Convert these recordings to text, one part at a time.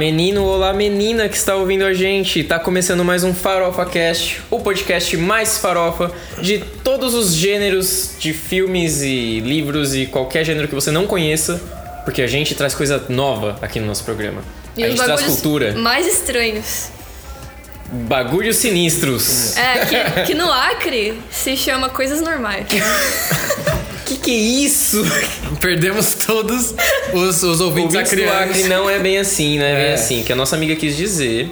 Menino, olá, menina que está ouvindo a gente. Tá começando mais um Farofa Cast, o podcast mais farofa de todos os gêneros de filmes e livros e qualquer gênero que você não conheça, porque a gente traz coisa nova aqui no nosso programa. E a gente traz cultura, mais estranhos. bagulhos sinistros. É, que, que no Acre se chama coisas normais. Que é isso? Perdemos todos os, os ouvintes Ouvintes do Acre não é bem assim, não é, bem É. assim. O que a nossa amiga quis dizer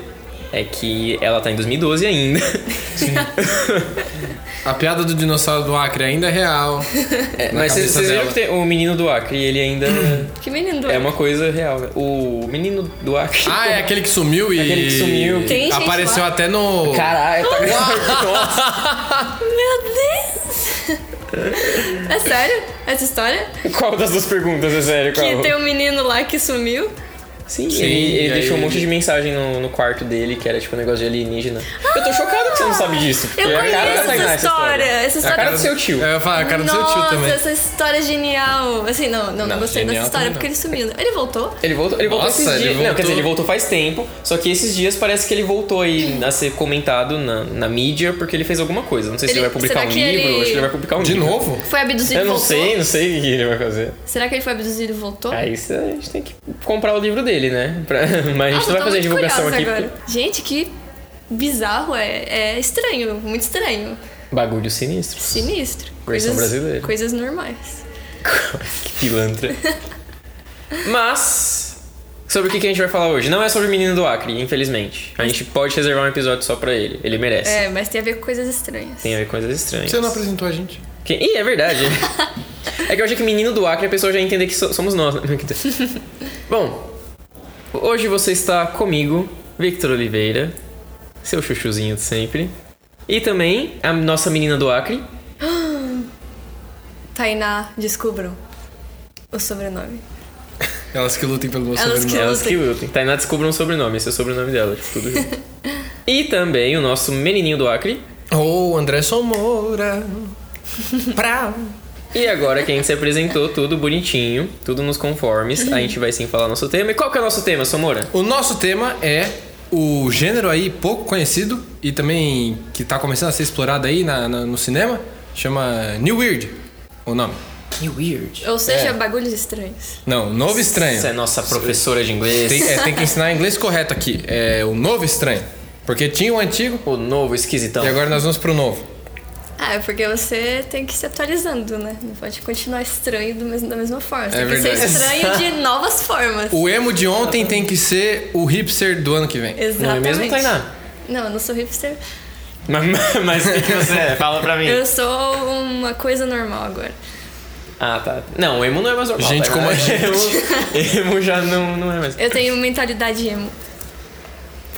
é que ela tá em 2012 ainda. A piada do dinossauro do Acre ainda é real. É, mas vocês viram que tem o menino do Acre, ele ainda Que menino do é uma coisa real. né? O menino do Acre. Ah, é aquele que sumiu e. Aquele que sumiu. Tem gente Apareceu até no. Caralho, tá. Meu Deus! É sério? Essa história? Qual das duas perguntas é sério? Qual? Que tem um menino lá que sumiu. Sim, Sim, ele, ele deixou um monte ele- de mensagem no, no quarto dele, que era tipo um negócio de alienígena. eu tô chocado que você não sabe disso. porque Eu é a cara da Tainá, essa história. Essa É a história- cara do seu tio. É, eu falo, a cara do Nossa, seu tio também. essa história é genial. Assim, não, não, não, Não, gostei dessa história também porque ele sumiu. Ele voltou? Ele voltou, ele voltou Nossa, esses ele dias. Não, quer voltou. dizer, ele voltou faz tempo, só que esses dias parece que ele voltou aí a ser comentado na, na mídia porque ele fez alguma coisa. Não sei se ele, Ele- vai publicar um livro, ele- acho que ele vai publicar um De livro. novo? Foi abduzido Eu e não voltou? sei, não sei o que ele vai fazer. Será que ele foi abduzido e voltou? Aí isso a gente tem que comprar o livro dele, né? Pra- Mas a gente Nossa, não vai fazer divulgação aqui. agora. Gente, que bizarro. É, é estranho, muito estranho. porque- Bagulho sinistro. Sinistro. Versão brasileira. Coisas normais. que pilantra. Mas. Sobre o que que a gente vai falar hoje? Não é sobre o menino do Acre, infelizmente. A gente pode reservar um episódio só pra ele. Ele merece. É, mas tem a ver com coisas estranhas. Tem a ver com coisas estranhas. Você não apresentou a gente. Que... Ih, é verdade. é que eu achei que menino do Acre a pessoa já ia entender que so- somos nós. né? Bom, hoje você está comigo, Victor Oliveira, seu chuchuzinho de sempre. E também a nossa menina do Acre. Tainá, descubram o sobrenome. Elas que lutem pelo meu Elas sobrenome. que- Elas que lutem. Tainá descubra um sobrenome, esse é o sobrenome dela, tipo, tudo junto. E também o nosso menininho do Acre. Ô, André Somoura. pra. E agora que a gente se apresentou tudo bonitinho, tudo nos conformes, a gente vai sim falar nosso tema. E qual que é o nosso tema, Somora? O nosso tema é o gênero aí pouco conhecido e também que tá começando a ser explorado aí na, na- no cinema. Chama New Weird, o nome. Que weird. Ou seja, É. bagulhos estranhos. Não, Novo Estranho. Você é nossa professora de inglês. Tem, é, tem que ensinar inglês correto aqui. É o Novo Estranho. Porque tinha o antigo O novo esquisitão. e agora nós vamos pro novo. Ah, é porque você tem que se atualizando, né? Não pode continuar estranho mesmo, da mesma forma. Você É tem que ser verdade. estranho de novas formas. O emo de ontem tem que ser o hipster do ano que vem. Não é Exatamente. mesmo, Tainá? Não, eu não sou hipster. Mas, o que, você é? Fala pra mim. Eu sou uma coisa normal agora. Ah, tá. Não, o emo não é mais normal. Gente Tainá. como a gente. Emo, emo já não, não é mais. Eu tenho mentalidade emo.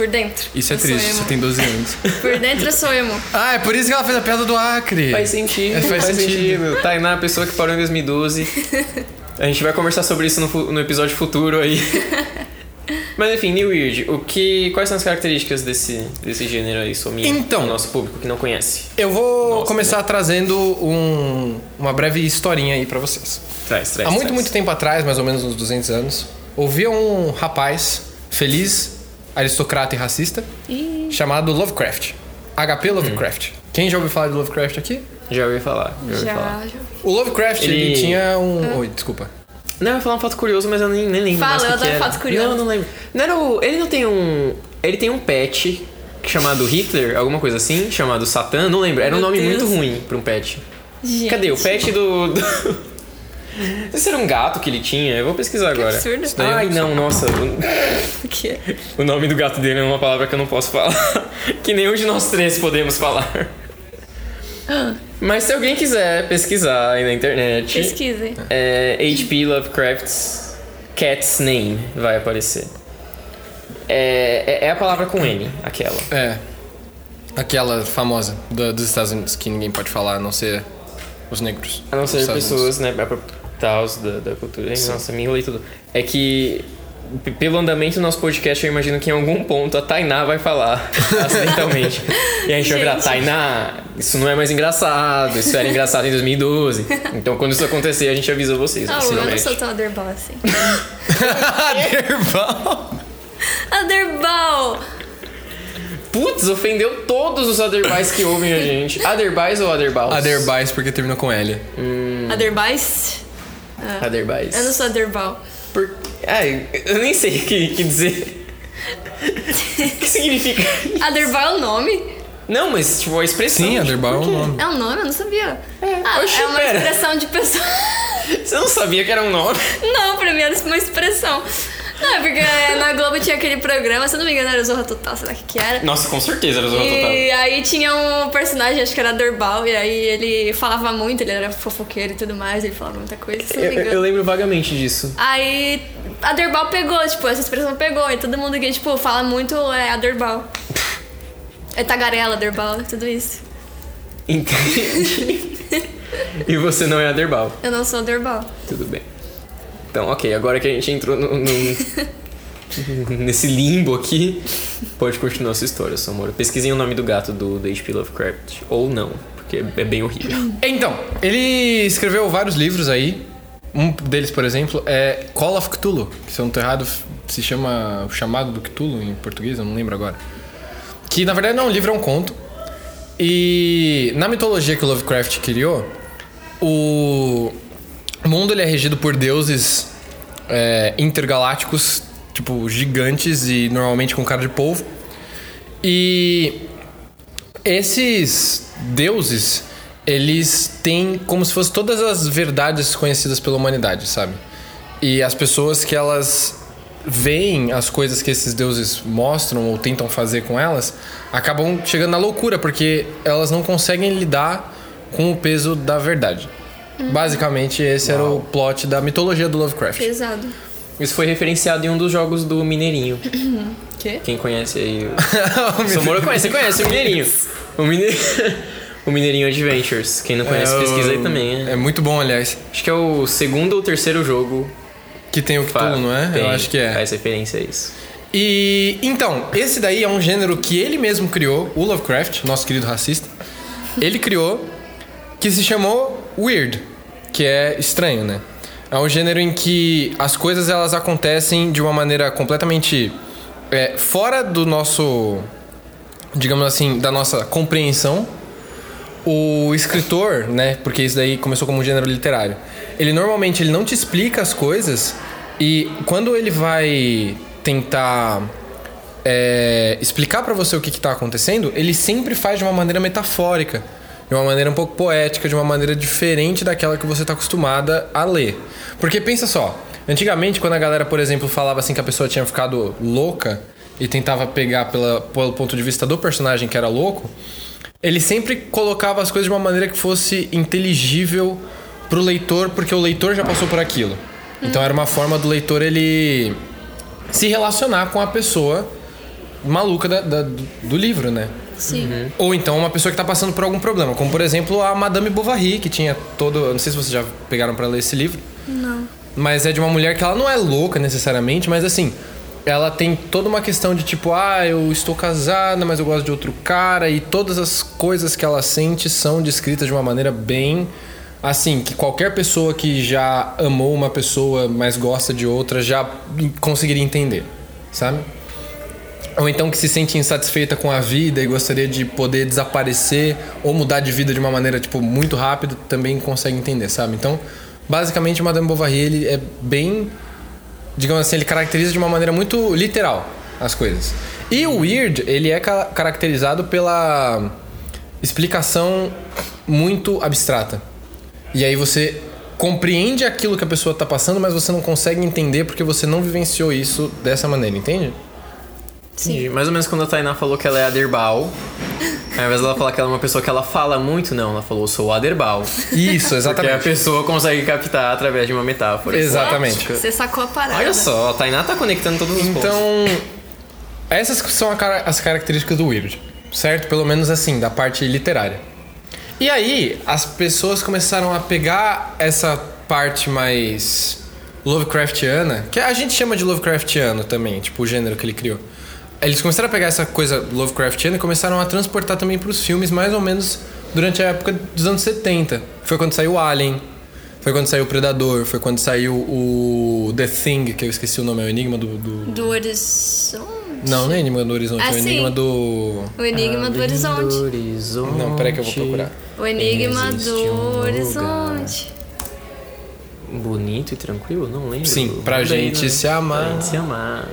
Por dentro. Isso é eu triste, emo. você tem 12 anos. Por dentro eu sou emo. Ah, é por isso que ela fez a piada do Acre. Faz sentido, É, faz, faz sentido. sentido. Tainá, a pessoa que parou em 2012. A gente vai conversar sobre isso no, no episódio futuro aí. Mas enfim, New Weird, o que, quais são as características desse, desse gênero aí, Sominha? Então. nosso público que não conhece. Eu vou Nossa, começar trazendo um- uma breve historinha aí pra vocês. Traz, traz. Há muito, traz. muito tempo atrás, mais ou menos uns 200 anos, ouvia um rapaz feliz, aristocrata e racista, Ih, chamado Lovecraft. HP Lovecraft. Quem já ouviu falar de Lovecraft aqui? Já ouvi falar, já ouvi falar. já, já. O Lovecraft, ele, Ele- tinha um... Oi, desculpa. Não, eu ia falar um fato curioso, mas eu nem, nem lembro Fala, mais eu adoro era. fatos curiosos. Não, não lembro. Não era o... Ele não tem um... Ele tem um pet chamado Hitler, alguma coisa assim, chamado Satã, não lembro. Era um Meu nome Deus. muito ruim pra um pet. Gente, Cadê? O pet do... do... Esse era um gato que ele tinha? Eu vou pesquisar agora. absurdo. daí eu Ai, não não, nossa. O quê? O, o nome do gato dele é uma palavra que eu não posso falar. que nenhum de nós três podemos falar. Mas se alguém quiser pesquisar aí na internet, Pesquisem. é H.P. Lovecraft's Cat's Name vai aparecer. É, é, é a palavra com N, aquela. É. Aquela famosa do- dos Estados Unidos que ninguém pode falar, a não ser os negros. A não ser pessoas, né, pra tal da, da cultura. Nossa, me enrolei tudo. É que, pelo andamento do nosso podcast, eu imagino que em algum ponto a Tainá vai falar acidentalmente. E a gente, vai virar, Gente. Tainá, isso não é mais engraçado, isso era engraçado em 2012. Então, quando isso acontecer, a gente avisa vocês. Ah, eu não sou tão aderbal assim. Aderbal. Aderbal! Putz, ofendeu todos os Aderbais que ouvem a gente. Aderbais ou Aderbaus? Aderbais porque terminou com L. Aderbais? Aderbais. Eu não sou Aderbal. Por... Ai, eu nem sei o que, que dizer. O que significa? Aderbal é o nome? Não, mas tipo, a expressão. Sim, Aderbal é um nome. É um nome? Eu não sabia. Ah, Oxi, é uma pera. expressão de pessoa. Você não sabia que era um nome? Não, pra mim era uma expressão. Não, é porque na Globo tinha aquele programa, se eu não me engano era Zorra Total, sei lá o que que era. Nossa, com certeza era Zorra Total. E aí tinha um personagem, acho que era Dorbal, e aí ele falava muito, ele era fofoqueiro e tudo mais, ele falava muita coisa, se eu não Eu, me engano. eu lembro vagamente disso. Aí a Dorbal pegou, tipo, essa expressão pegou, e todo mundo que, tipo, fala muito é a Dorbal. É tagarela, Dorbal, tudo isso. Entendi. e você não é Aderbal. Eu não sou Dorbal. Tudo bem. Então, ok, agora que a gente entrou no, no- nesse limbo aqui, pode continuar a sua história, Samora. Pesquisem o nome do gato do, do H.P. Lovecraft. Ou não, porque é bem horrível. Então, ele escreveu vários livros aí. Um deles, por exemplo, é Call of Cthulhu, que se eu não tô errado, se chama O Chamado do Cthulhu em português, eu não lembro agora. Que na verdade não é um livro, é um conto. E na mitologia que o Lovecraft criou, o mundo ele é regido por deuses é, intergalácticos, tipo gigantes e normalmente com cara de polvo. E esses deuses, eles têm como se fossem todas as verdades conhecidas pela humanidade, sabe? E as pessoas que elas veem as coisas que esses deuses mostram ou tentam fazer com elas, acabam chegando na loucura, porque elas não conseguem lidar com o peso da verdade. Basicamente, esse era o plot da mitologia do Lovecraft. Pesado. Isso foi referenciado em um dos jogos do Mineirinho. Quê? Quem conhece aí. O Samora conhece, você conhece o Mineirinho. O, Mine... o Mineirinho Adventures. Quem não conhece, É, o- pesquisa aí também. É. É muito bom, aliás. Acho que é o segundo ou terceiro jogo. Que tem o Cthulhu, não é? Tem, Eu acho que é. Faz referência a isso. E então, esse daí é um gênero que ele mesmo criou, o Lovecraft, nosso querido racista. Ele criou que se chamou Weird, que é estranho, né? É um gênero em que as coisas elas acontecem de uma maneira completamente é, fora do nosso, digamos assim, da nossa compreensão. O escritor, né? Porque isso daí começou como um gênero literário. Ele normalmente ele não te explica as coisas e quando ele vai tentar é, explicar pra você o que, que tá acontecendo, ele sempre faz de uma maneira metafórica, de uma maneira um pouco poética, de uma maneira diferente daquela que você tá acostumada a ler. Porque pensa só, antigamente quando a galera, por exemplo, falava assim que a pessoa tinha ficado louca e tentava pegar pela, pelo ponto de vista do personagem que era louco, ele sempre colocava as coisas de uma maneira que fosse inteligível pro leitor, porque o leitor já passou por aquilo. Então era uma forma do leitor ele se relacionar com a pessoa maluca da- da- do livro, né? Sim. Ou então uma pessoa que tá passando por algum problema, como por exemplo a Madame Bovary, que tinha todo, eu não sei se vocês já pegaram pra ler esse livro, Não. mas é de uma mulher que ela não é louca necessariamente, mas assim, ela tem toda uma questão de tipo, ah, eu estou casada, mas eu gosto de outro cara, e todas as coisas que ela sente são descritas de uma maneira bem assim, que qualquer pessoa que já amou uma pessoa, mas gosta de outra, já conseguiria entender, sabe? Ou então que se sente insatisfeita com a vida e gostaria de poder desaparecer ou mudar de vida de uma maneira, tipo, muito rápido, também consegue entender, sabe? Então, basicamente, Madame Bovary, ele é bem... Digamos assim, ele caracteriza de uma maneira muito literal as coisas. E o Weird, ele é ca- caracterizado pela explicação muito abstrata. E aí você compreende aquilo que a pessoa tá passando, mas você não consegue entender porque você não vivenciou isso dessa maneira, entende? Sim. Mais ou menos quando a Tainá falou que ela é Aderbal. Ao invés dela falar que ela é uma pessoa que ela fala muito, não. Ela falou, eu sou Aderbal. Isso, Porque a exatamente. pessoa consegue captar através de uma metáfora. Exatamente. Você sacou a parada. Olha só, a Tainá tá conectando todos os pontos. Então, essas são a cara- as características do Weird, certo? Pelo menos assim, da parte literária. E aí, as pessoas começaram a pegar essa parte mais Lovecraftiana, que a gente chama de Lovecraftiano também, tipo o gênero que ele criou. Eles começaram a pegar essa coisa Lovecraftiana e começaram a transportar também para os filmes, mais ou menos durante a época dos anos 70. Foi quando saiu Alien, foi quando saiu o Predador, foi quando saiu o The Thing, que eu esqueci o nome, é o Enigma do- do, Do Horizonte. Não, não é Enigma do Horizonte, Ah, é o sim. Enigma do. O Enigma do Horizonte. Horizonte. Não, peraí que eu vou procurar. O Enigma Existe do um lugar Horizonte. Bonito e tranquilo? Não lembro. Sim, pra gente né? se amar. Pra gente se amar.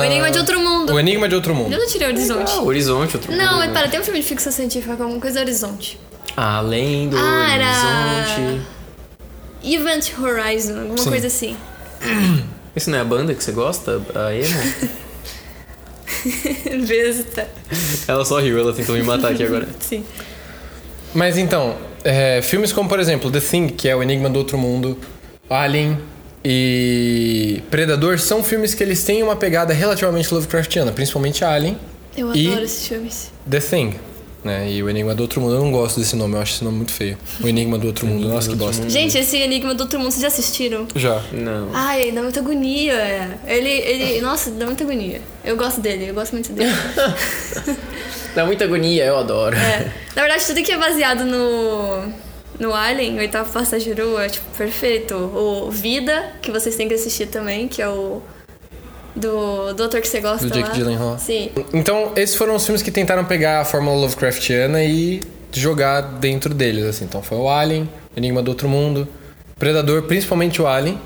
O Enigma de Outro Mundo. O Enigma de Outro Mundo. Eu não tirei Horizonte. Ah, Horizonte, outro Não, mundo. mas para, tem um filme de ficção científica com alguma coisa Horizonte. Além do Ah, era- horizonte. Event Horizon, alguma Sim. coisa assim. Isso não é a banda que você gosta? A emo? Besta. ela só riu, ela tentou me matar aqui agora. Sim. Mas então, é, filmes como, por exemplo, The Thing, que é o Enigma do Outro Mundo, Alien e Predador são filmes que eles têm uma pegada relativamente Lovecraftiana, principalmente Alien Eu E- adoro esses filmes. The Thing. Né? E o Enigma do Outro Mundo, eu não gosto desse nome, eu acho esse nome muito feio. O Enigma do Outro Mundo, nossa que bosta. Gente, esse Enigma do Outro Mundo, vocês já assistiram? Já. Não. Ai, dá muita agonia. Ele, ele, nossa, dá muita agonia. Eu gosto dele, eu gosto muito dele. Dá muita agonia, eu adoro. É. Na verdade, tudo que é baseado no, no Alien, o oitavo passageiro, é tipo perfeito. O Vida, que vocês têm que assistir também, que é o do, do ator que você gosta Do Jake lá. Gyllenhaal. Sim. Então, esses foram os filmes que tentaram pegar a fórmula Lovecraftiana e jogar dentro deles, assim. Então, foi o Alien, Enigma do Outro Mundo, Predador, principalmente o Alien,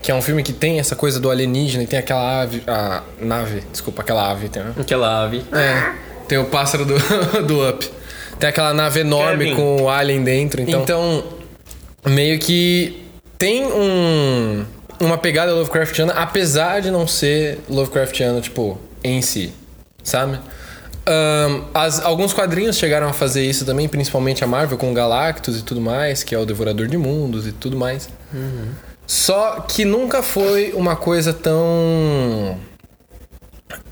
que é um filme que tem essa coisa do alienígena e tem aquela ave... A nave, desculpa, aquela ave. Tem, Aquela ave. é, tem o pássaro do, do Up. Tem aquela nave enorme Kevin. com o Alien dentro. Então, então meio que tem um, uma pegada Lovecraftiana, apesar de não ser Lovecraftiano, tipo, em si, sabe? Ahn, as- alguns quadrinhos chegaram a fazer isso também, principalmente a Marvel com o Galactus e tudo mais, que é o Devorador de Mundos e tudo mais. Só que nunca foi uma coisa tão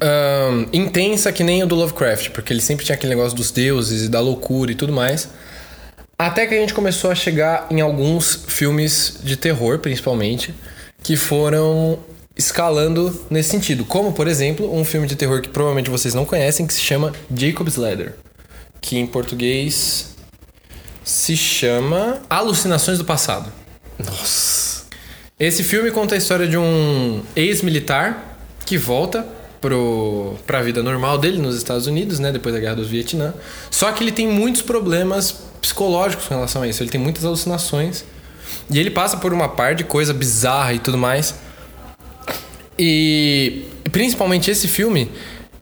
ahn, intensa que nem o do Lovecraft, porque ele sempre tinha aquele negócio dos deuses e da loucura e tudo mais. Até que a gente começou a chegar em alguns filmes de terror, principalmente, que foram escalando nesse sentido. Como, por exemplo, um filme de terror que provavelmente vocês não conhecem, que se chama Jacob's Ladder. Que em português se chama Alucinações do Passado. Nossa. Esse filme conta a história de um ex-militar que volta pro, pra vida normal dele nos Estados Unidos, né? Depois da guerra do Vietnã. Só que ele tem muitos problemas psicológicos com relação a isso. Ele tem muitas alucinações. E ele passa por uma par de coisa bizarra e tudo mais. E principalmente esse filme,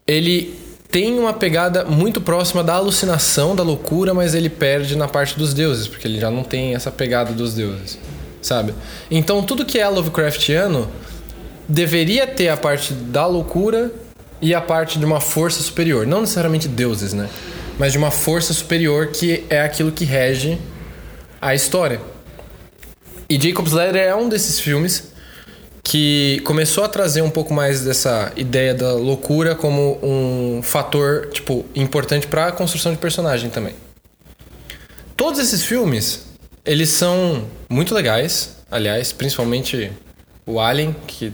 ele tem uma pegada muito próxima da alucinação, da loucura, mas ele perde na parte dos deuses, porque ele já não tem essa pegada dos deuses, sabe? Então tudo que é Lovecraftiano deveria ter a parte da loucura e a parte de uma força superior, não necessariamente deuses, né? Mas de uma força superior que é aquilo que rege a história. E Jacob's Ladder é um desses filmes que começou a trazer um pouco mais dessa ideia da loucura como um fator, tipo, importante para a construção de personagem também. Todos esses filmes, eles são muito legais, aliás, principalmente o Alien, que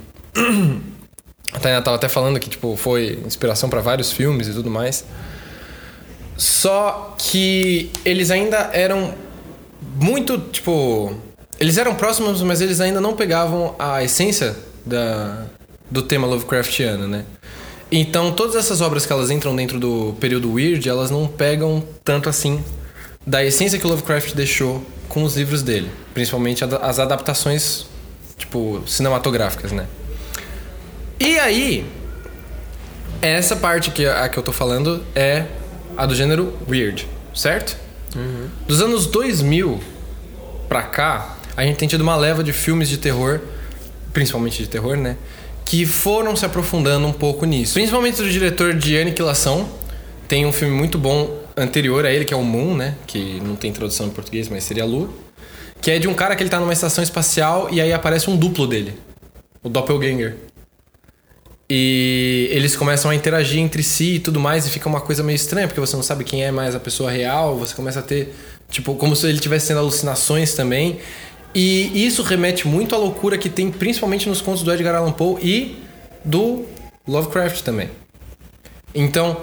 a Tainá tava até falando que tipo foi inspiração para vários filmes e tudo mais. Só que eles ainda eram muito, tipo, eles eram próximos, mas eles ainda não pegavam a essência da, do tema Lovecraftiano, né? Então, todas essas obras que elas entram dentro do período Weird, elas não pegam tanto assim da essência que o Lovecraft deixou com os livros dele, principalmente as adaptações, tipo, cinematográficas, né? E aí, essa parte que a que eu tô falando é a do gênero weird, certo? Dos anos 2000 pra cá, a gente tem tido uma leva de filmes de terror, principalmente de terror, né? Que foram se aprofundando um pouco nisso. Principalmente do diretor de Aniquilação. Tem um filme muito bom anterior a ele, que é o Moon, né? Que não tem tradução em português, mas seria Lua. Que é de um cara que ele tá numa estação espacial e aí aparece um duplo dele. O Doppelganger. E eles começam a interagir entre si e tudo mais, e fica uma coisa meio estranha, porque você não sabe quem é mais a pessoa real, você começa a ter, tipo, como se ele estivesse tendo alucinações também. E isso remete muito à loucura que tem principalmente nos contos do Edgar Allan Poe e do Lovecraft também. Então,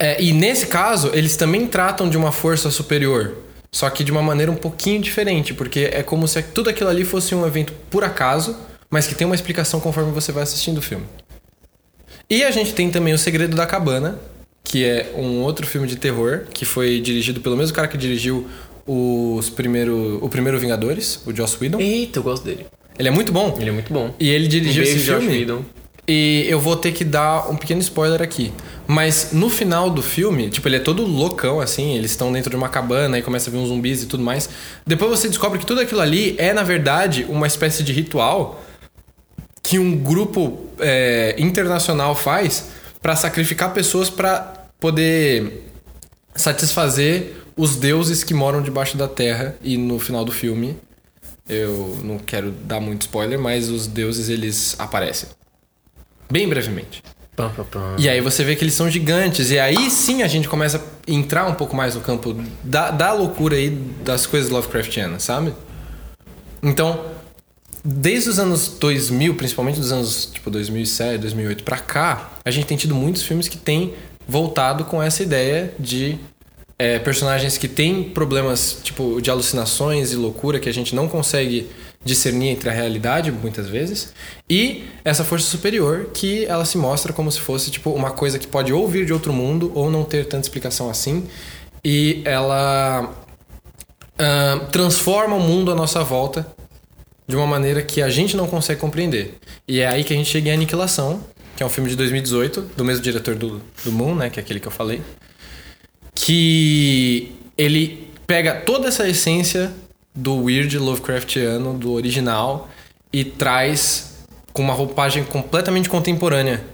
é, e nesse caso, eles também tratam de uma força superior, só que de uma maneira um pouquinho diferente, porque é como se tudo aquilo ali fosse um evento por acaso, mas que tem uma explicação conforme você vai assistindo o filme. E a gente tem também O Segredo da Cabana, que é um outro filme de terror, que foi dirigido pelo mesmo cara que dirigiu os primeiro, o primeiro Vingadores, o Joss Whedon. Eita, eu gosto dele. Ele é muito bom. Ele é muito bom. E ele dirigiu Um esse filme. Whedon. E eu vou ter que dar um pequeno spoiler aqui. Mas no final do filme, tipo, ele é todo loucão, assim, eles estão dentro de uma cabana e começa a vir uns zumbis e tudo mais. Depois você descobre que tudo aquilo ali é, na verdade, uma espécie de ritual que um grupo é, internacional faz pra sacrificar pessoas pra poder satisfazer os deuses que moram debaixo da terra. E no final do filme, eu não quero dar muito spoiler, mas os deuses eles aparecem. Bem brevemente. E aí você vê que eles são gigantes. E aí sim a gente começa a entrar um pouco mais no campo da, da loucura aí das coisas Lovecraftianas, sabe? Então, desde os anos 2000, principalmente dos anos tipo 2007, 2008 pra cá, a gente tem tido muitos filmes que têm voltado com essa ideia de é, personagens que têm problemas tipo de alucinações e loucura que a gente não consegue discernir entre a realidade muitas vezes e essa força superior que ela se mostra como se fosse tipo uma coisa que pode ou vir de outro mundo ou não ter tanta explicação assim e ela ah, transforma o mundo à nossa volta de uma maneira que a gente não consegue compreender. E é aí que a gente chega em Aniquilação, que é um filme de 2018, do mesmo diretor do, do Moon, né? Que é aquele que eu falei. Que ele pega toda essa essência do weird Lovecraftiano, do original, e traz com uma roupagem completamente contemporânea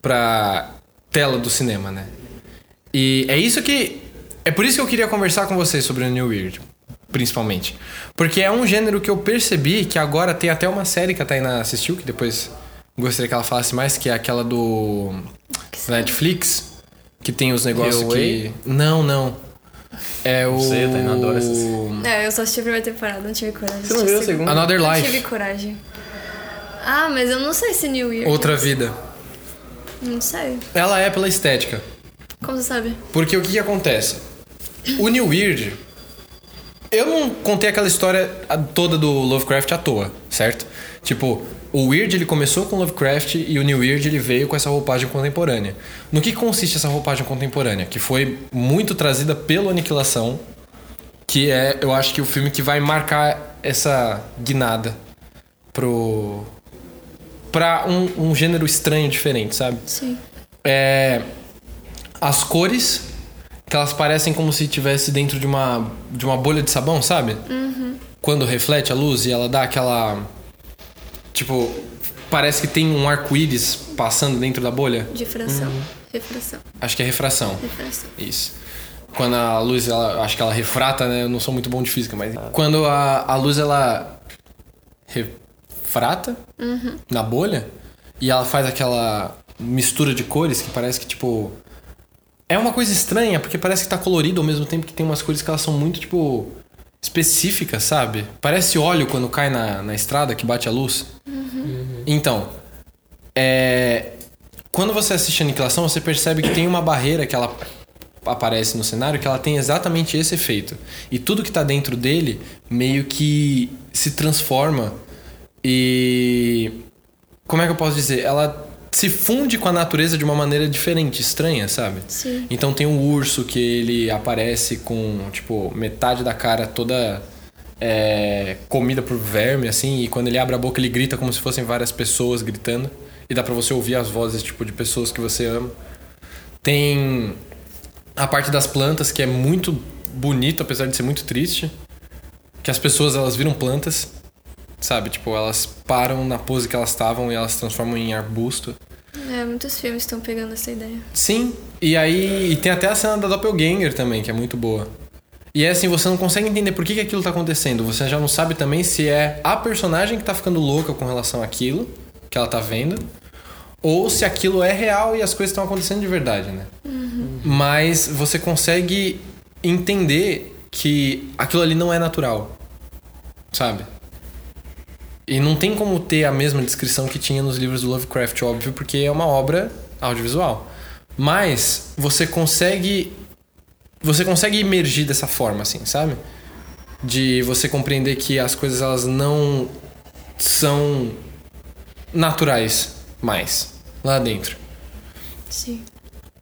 pra tela do cinema, né? E é isso que. É por isso que eu queria conversar com vocês sobre o New Weird, principalmente. Porque é um gênero que eu percebi que agora tem até uma série que a Tainá assistiu, que depois gostaria que ela falasse mais, que é aquela do Netflix, que tem os negócios que. Way? Não, não. É o. sei, a Tainá adora essas. É, eu só assisti a primeira temporada, não tive coragem. Você não viu a segunda? Another Não Life. tive coragem. Ah, mas eu não sei se New Year. Outra vida. Não sei. Ela é pela estética. Como você sabe? Porque o que, que acontece? O New Weird. Eu não contei aquela história toda do Lovecraft à toa, certo? Tipo, o Weird ele começou com Lovecraft e o New Weird ele veio com essa roupagem contemporânea. No que consiste essa roupagem contemporânea? Que foi muito trazida pelo Aniquilação, que é, eu acho que o filme que vai marcar essa guinada pro. pra um, um gênero estranho, diferente, sabe? Sim. é, as cores que elas parecem como se estivesse dentro de uma de uma bolha de sabão, sabe? Quando reflete a luz e ela dá aquela tipo parece que tem um arco-íris passando dentro da bolha. Difração. Uhum. Refração. Acho que é refração. Refração. Isso. Quando a luz, ela, acho que ela refrata, né? Eu não sou muito bom de física, mas quando a, a luz ela refrata na bolha e ela faz aquela mistura de cores que parece que tipo é uma coisa estranha porque parece que tá colorido ao mesmo tempo que tem umas cores que elas são muito tipo específicas, sabe? Parece óleo quando cai na, na estrada que bate a luz. Então, é, quando você assiste a Aniquilação, você percebe que tem uma barreira que ela aparece no cenário que ela tem exatamente esse efeito. E tudo que tá dentro dele meio que se transforma e. Como é que eu posso dizer? Ela se funde com a natureza de uma maneira diferente, estranha, sabe? Sim. Então tem um urso que ele aparece com, tipo, metade da cara toda é, comida por verme, assim, e quando ele abre a boca ele grita como se fossem várias pessoas gritando. E dá pra você ouvir as vozes, tipo, de pessoas que você ama. Tem a parte das plantas, que é muito bonito, apesar de ser muito triste. Que as pessoas, elas viram plantas, sabe? Tipo, elas param na pose que elas estavam e elas se transformam em arbusto. É, muitos filmes estão pegando essa ideia. Sim, e aí e tem até a cena da Doppelganger também, que é muito boa. E é assim, você não consegue entender por que, que aquilo tá acontecendo. Você já não sabe também se é a personagem que tá ficando louca com relação àquilo que ela tá vendo, ou se aquilo é real e as coisas estão acontecendo de verdade, né? Mas você consegue entender que aquilo ali não é natural, sabe? E não tem como ter a mesma descrição que tinha nos livros do Lovecraft, óbvio, porque é uma obra audiovisual. Mas você consegue você consegue emergir dessa forma assim, sabe? De você compreender que as coisas elas não são naturais mais lá dentro. Sim.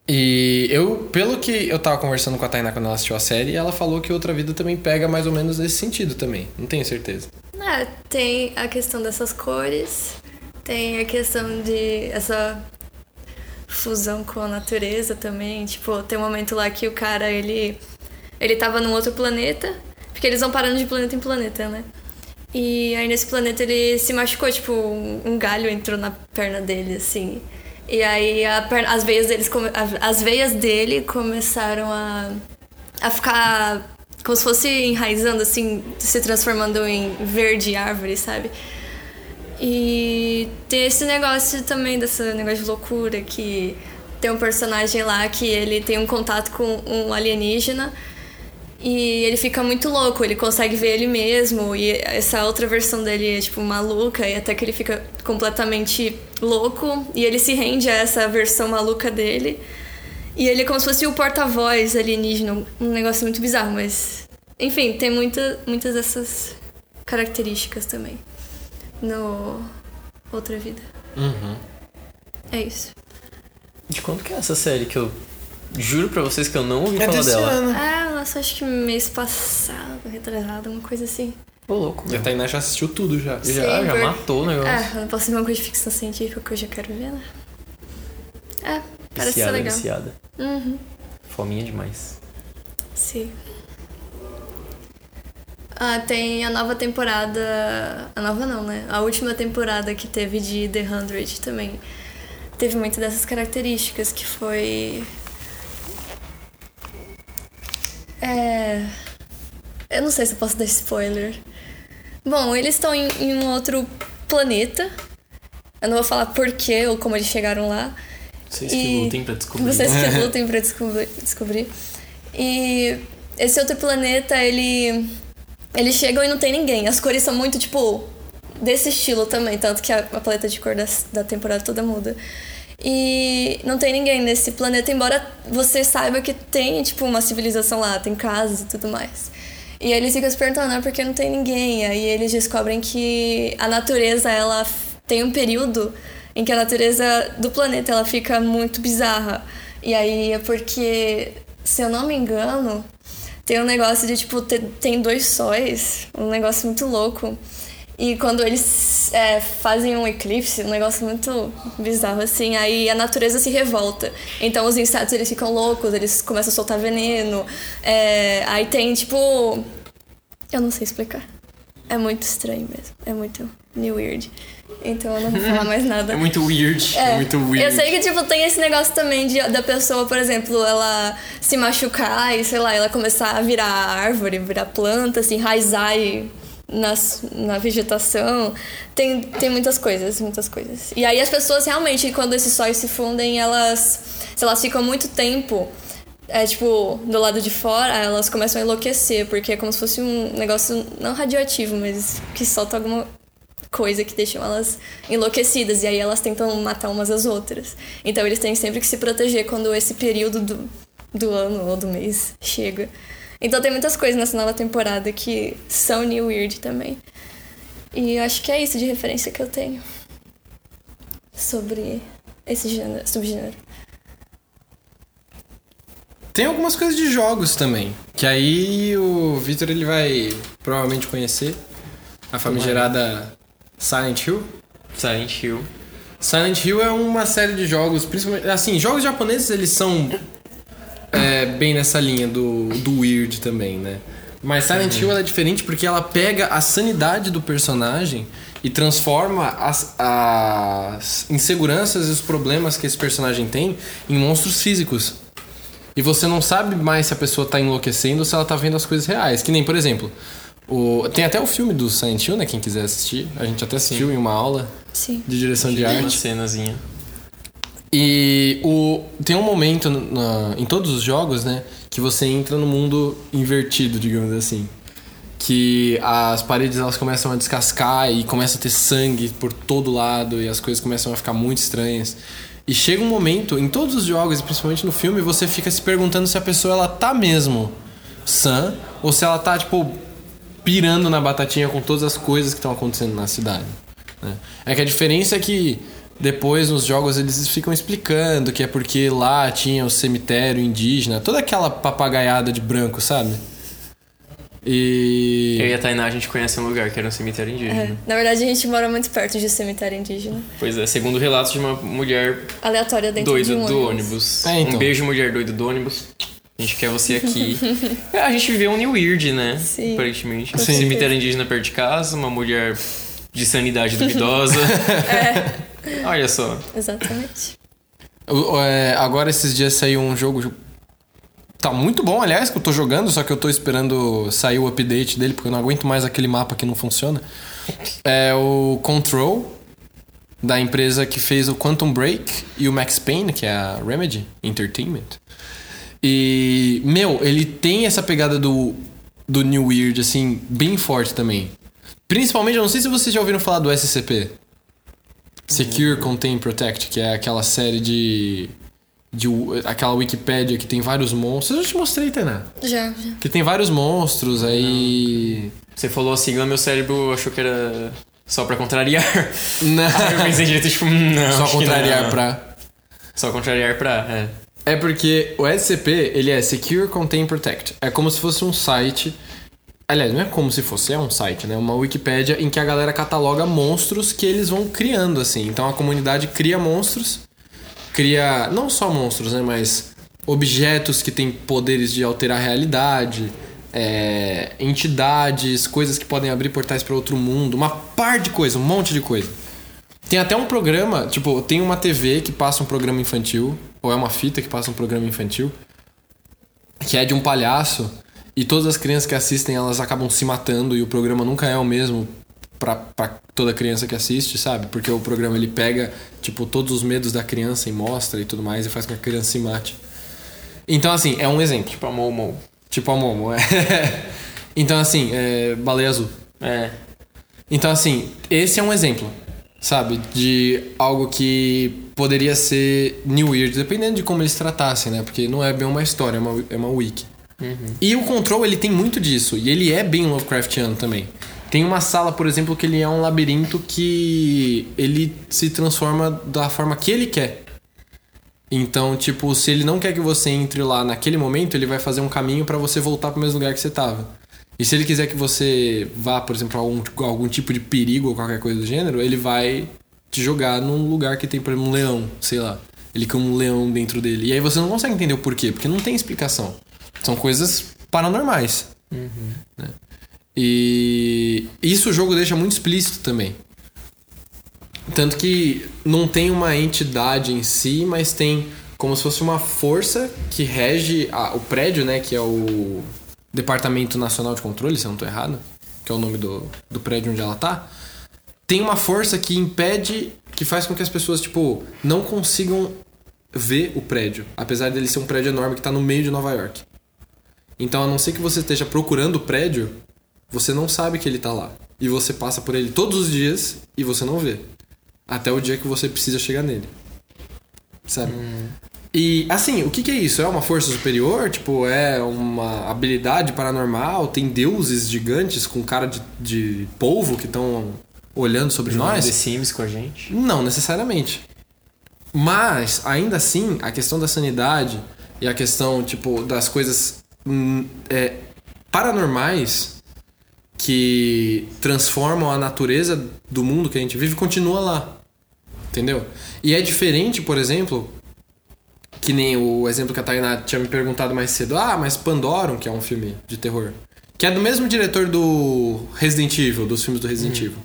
E eu, pelo que eu tava conversando com a Tainá quando ela assistiu a série, ela falou que Outra Vida também pega mais ou menos nesse sentido também. Não tenho certeza. É, tem a questão dessas cores, tem a questão de essa fusão com a natureza também. Tipo, tem um momento lá que o cara, ele, ele tava num outro planeta, porque eles vão parando de planeta em planeta, né? E aí nesse planeta ele se machucou, tipo, um galho entrou na perna dele, assim. E aí perna, as veias deles as veias dele começaram a, a ficar como se fosse enraizando, assim, se transformando em verde árvore, sabe? E tem esse negócio também, desse negócio de loucura, que tem um personagem lá que ele tem um contato com um alienígena e ele fica muito louco, ele consegue ver ele mesmo e essa outra versão dele é tipo maluca e até que ele fica completamente louco e ele se rende a essa versão maluca dele. E ele é como se fosse o porta-voz alienígena, um negócio muito bizarro, mas enfim, tem muita, muitas dessas características também no Outra Vida. Uhum. É isso. De quanto que é essa série que eu juro pra vocês que eu não ouvi É falar dela? ano. Ah, nossa, acho que mês passado, retrasado, uma coisa assim. Ô, louco. E a Tainá já assistiu tudo já. Já, já Sim, matou o negócio. Ah, eu não posso ver uma coisa de ficção científica que eu já quero ver, né? É, parece viciada, legal. viciada. Uhum, Fominha demais. sim. Ah, tem a nova temporada. A nova não, né? A última temporada que teve de The Hundred também. Teve muitas dessas características que foi. É. Eu não sei se eu posso dar spoiler. Bom, eles estão em, em um outro planeta. Eu não vou falar porquê ou como eles chegaram lá. Vocês E que lutem pra descobrir. Vocês que lutem pra descobrir, descobrir. E esse outro planeta, ele. Eles chegam e não tem ninguém. As cores são muito, tipo, desse estilo também. Tanto que a, a paleta de cor da, da temporada toda muda. E não tem ninguém nesse planeta, embora você saiba que tem, tipo, uma civilização lá, tem casas e tudo mais. E eles ficam se perguntando, ah, por que não tem ninguém? Aí eles descobrem que a natureza, ela tem um período em que a natureza do planeta, ela fica muito bizarra. E aí é porque, se eu não me engano, tem um negócio de, tipo, ter- tem dois sóis, um negócio muito louco. E quando eles é, fazem um eclipse, um negócio muito bizarro assim, aí a natureza se revolta. Então os insetos eles ficam loucos, eles começam a soltar veneno. É, aí tem tipo. Eu não sei explicar. É muito estranho mesmo. É muito new weird. Então eu não vou falar mais nada. É muito weird. É muito weird. Eu sei que, tipo, tem esse negócio também de, da pessoa, por exemplo, ela se machucar e, sei lá, ela começar a virar árvore, virar planta, assim, enraizar e nas, na vegetação. Tem, tem muitas coisas, muitas coisas. E aí as pessoas realmente, quando esses sóis se fundem, elas, se elas ficam muito tempo, é tipo, do lado de fora, elas começam a enlouquecer, porque é como se fosse um negócio não radioativo, mas que solta alguma coisa que deixam elas enlouquecidas e aí elas tentam matar umas às outras. Então eles têm sempre que se proteger quando esse período do, do ano ou do mês chega. Então tem muitas coisas nessa nova temporada que são New Weird também. E eu acho que é isso de referência que eu tenho sobre esse gênero, subgênero. Tem algumas coisas de jogos também. Que aí o Victor ele vai provavelmente conhecer. A famigerada Silent Hill. Silent Hill. Silent Hill é uma série de jogos, principalmente. Assim, jogos japoneses eles são é, bem nessa linha do, do weird também, né? Mas Silent Hill ela é diferente porque ela pega a sanidade do personagem e transforma as, as inseguranças e os problemas que esse personagem tem em monstros físicos. E você não sabe mais se a pessoa tá enlouquecendo ou se ela tá vendo as coisas reais. Que nem, por exemplo, o, tem até o filme do Silent Hill, né? Quem quiser assistir. A gente até assistiu em uma aula Sim. de direção de Uma arte. cenazinha. E o, tem um momento na- em todos os jogos, né? Que você entra no mundo invertido, digamos assim. Que as paredes elas começam a descascar e começa a ter sangue por todo lado e as coisas começam a ficar muito estranhas. E chega um momento, em todos os jogos, e principalmente no filme, você fica se perguntando se a pessoa ela tá mesmo sã ou se ela tá, tipo, pirando na batatinha com todas as coisas que estão acontecendo na cidade. né? É que a diferença é que Depois, nos jogos, eles ficam explicando que é porque lá tinha o cemitério indígena, toda aquela papagaiada de branco, sabe? E. Eu e a Tainá, a gente conhece um lugar que era um cemitério indígena. É. Na verdade, a gente mora muito perto de cemitério indígena. Pois é, segundo relatos de uma mulher Aleatória dentro doida de um do ônibus. ônibus. É, então. Um beijo, mulher doida do ônibus. A gente quer você aqui. É, a gente viveu um New Weird, né? Sim. Aparentemente. Sim. Cemitério indígena perto de casa, uma mulher de sanidade duvidosa. É. Olha só. Exatamente. É, agora, esses dias saiu um jogo. Tá muito bom, aliás, que eu tô jogando, só que eu tô esperando sair o update dele, porque eu não aguento mais aquele mapa que não funciona. É o Control, da empresa que fez o Quantum Break e o Max Payne, que é a Remedy Entertainment. E, meu, ele tem essa pegada do, do New Weird, assim, bem forte também. Principalmente, eu não sei se vocês já ouviram falar do SCP. Secure, Contain, Protect, que é aquela série de. de aquela Wikipédia que tem vários monstros. Eu já te mostrei, Tainá. Já, já. Que tem vários monstros aí. Você falou a sigla, meu cérebro achou que era só pra contrariar. Não. Aí eu pensei direito, tipo, não. Só contrariar não. pra. Só contrariar pra. É. É porque o SCP, ele é Secure, Contain, Protect. É como se fosse um site. Aliás, não é como se fosse, é um site, né? Uma Wikipédia em que a galera cataloga monstros que eles vão criando, assim. Então a comunidade cria monstros, cria não só monstros, né? Mas objetos que têm poderes de alterar a realidade, é, entidades, coisas que podem abrir portais para outro mundo, uma par de coisa, um monte de coisa. Tem até um programa, tipo, tem uma TV que passa um programa infantil, ou é uma fita que passa um programa infantil, que é de um palhaço, e todas as crianças que assistem elas acabam se matando, e o programa nunca é o mesmo pra, pra toda criança que assiste, sabe? Porque o programa ele pega, tipo, todos os medos da criança e mostra e tudo mais, e faz com que a criança se mate. Então, assim, é um exemplo. Tipo a Momo. Tipo a Momo, é. então, assim, é. Baleia azul. É. Então, assim, esse é um exemplo, sabe? De algo que poderia ser New Weird, dependendo de como eles tratassem, né? Porque não é bem uma história, é uma, é uma wiki. E o Control, ele tem muito disso. E ele é bem Lovecraftiano também. Tem uma sala, por exemplo, que ele é um labirinto que ele se transforma da forma que ele quer. Então, tipo, se ele não quer que você entre lá naquele momento, ele vai fazer um caminho pra você voltar pro mesmo lugar que você tava. E se ele quiser que você vá, por exemplo, a algum, algum tipo de perigo ou qualquer coisa do gênero, ele vai te jogar num lugar que tem, por exemplo, um leão, sei lá. Ele com um leão dentro dele. E aí você não consegue entender o porquê, porque não tem explicação. São coisas paranormais. né? E isso o jogo deixa muito explícito também. Tanto que não tem uma entidade em si, mas tem como se fosse uma força que rege a- o prédio, né? Que é o Departamento Nacional de Controle, se eu não tô errado, que é o nome do, do prédio onde ela tá. Tem uma força que impede, que faz com que as pessoas, tipo, não consigam ver o prédio. Apesar dele ser um prédio enorme que tá no meio de Nova York. Então, a não ser que você esteja procurando o prédio, você não sabe que ele tá lá. E você passa por ele todos os dias e você não vê. Até o dia que você precisa chegar nele. Sabe? E assim, o que, que é isso? É uma força superior? Tipo, é uma habilidade paranormal? Tem deuses gigantes com cara de, de polvo que estão olhando sobre nós? The Sims com a gente. Não necessariamente. Mas, ainda assim, a questão da sanidade e a questão, tipo, das coisas hum, é, paranormais que transformam a natureza do mundo que a gente vive continua lá. Entendeu? E é diferente, por exemplo, que nem o exemplo que a Tainá tinha me perguntado mais cedo. Ah, mas Pandorum, que é um filme de terror. Que é do mesmo diretor do Resident Evil, dos filmes do Resident Evil.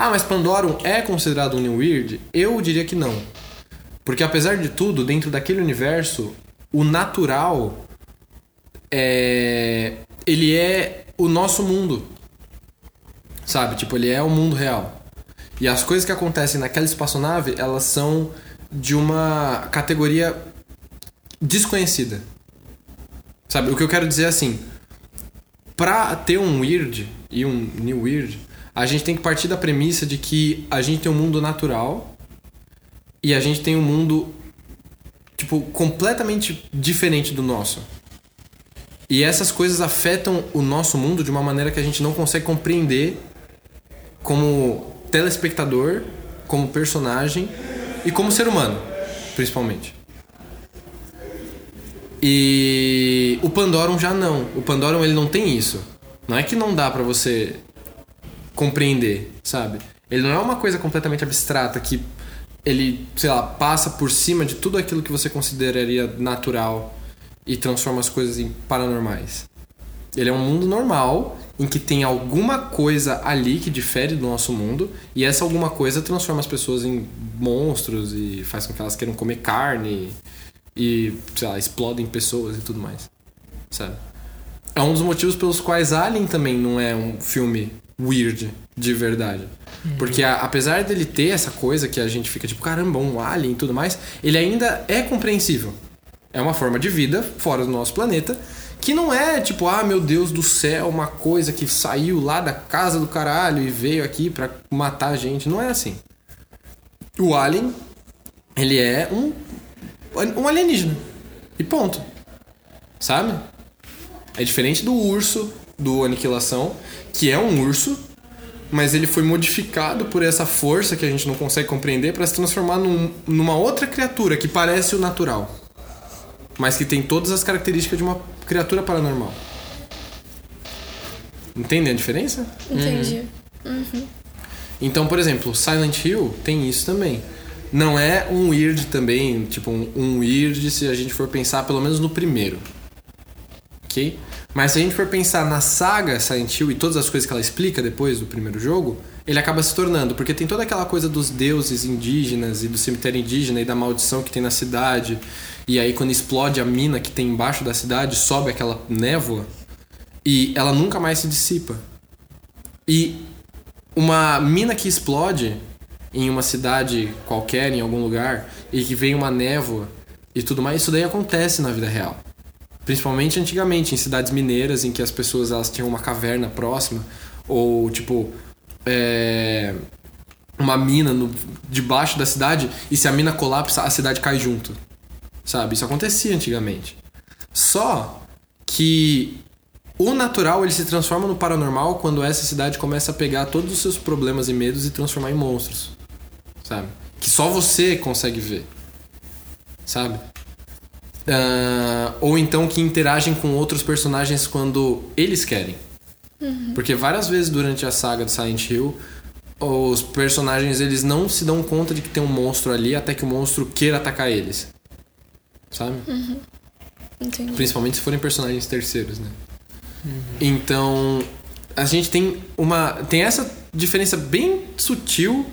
Ah, mas Pandorum é considerado um New Weird? Eu diria que não. Porque apesar de tudo, dentro daquele universo, o natural é. Ele é o nosso mundo. Sabe? Tipo, ele é o mundo real. E as coisas que acontecem naquela espaçonave, elas são de uma categoria desconhecida. Sabe? O que eu quero dizer é assim: pra ter um weird e um new weird, a gente tem que partir da premissa de que a gente tem um mundo natural e a gente tem um mundo tipo completamente diferente do nosso. E essas coisas afetam o nosso mundo de uma maneira que a gente não consegue compreender como telespectador como personagem e como ser humano, principalmente. E o Pandorum já não. O Pandorum ele não tem isso. Não é que não dá pra você compreender, sabe? Ele não é uma coisa completamente abstrata que ele, sei lá, passa por cima de tudo aquilo que você consideraria natural e transforma as coisas em paranormais. Ele é um mundo normal em que tem alguma coisa ali que difere do nosso mundo e essa alguma coisa transforma as pessoas em monstros e faz com que elas queiram comer carne e, sei lá, explodem pessoas e tudo mais. Sabe? É um dos motivos pelos quais Alien também não é um filme weird de verdade. Porque a- apesar dele ter essa coisa que a gente fica tipo, caramba, um alien e tudo mais, ele ainda é compreensível. É uma forma de vida fora do nosso planeta que não é tipo, ah, meu Deus do céu, uma coisa que saiu lá da casa do caralho e veio aqui pra matar a gente. Não é assim. O alien, ele é um um alienígena. E ponto. Sabe? É diferente do urso do Aniquilação, que é um urso, mas ele foi modificado por essa força que a gente não consegue compreender para se transformar num- numa outra criatura que parece o natural, mas que tem todas as características de uma criatura paranormal. Entendem a diferença? Entendi. Então, por exemplo, Silent Hill tem isso também. Não é um weird também, tipo um, um weird se a gente for pensar pelo menos no primeiro. Ok? Mas se a gente for pensar na saga Silent Hill e todas as coisas que ela explica depois do primeiro jogo, ele acaba se tornando, porque tem toda aquela coisa dos deuses indígenas e do cemitério indígena e da maldição que tem na cidade. E aí quando explode a mina que tem embaixo da cidade, sobe aquela névoa e ela nunca mais se dissipa. E uma mina que explode em uma cidade qualquer, em algum lugar, e que vem uma névoa e tudo mais, isso daí acontece na vida real. Principalmente antigamente, em cidades mineiras, em que as pessoas elas tinham uma caverna próxima, ou tipo. é, uma mina no, debaixo da cidade, e se a mina colapsa, a cidade cai junto. Sabe? Isso acontecia antigamente. Só que o natural ele se transforma no paranormal quando essa cidade começa a pegar todos os seus problemas e medos e transformar em monstros. Sabe? Que só você consegue ver. Sabe? Ah, ou então que interagem com outros personagens quando eles querem. Porque várias vezes durante a saga do Silent Hill, os personagens eles não se dão conta de que tem um monstro ali até que o monstro queira atacar eles. Sabe? Entendi. Principalmente se forem personagens terceiros, né? Então, a gente tem uma. Tem essa diferença bem sutil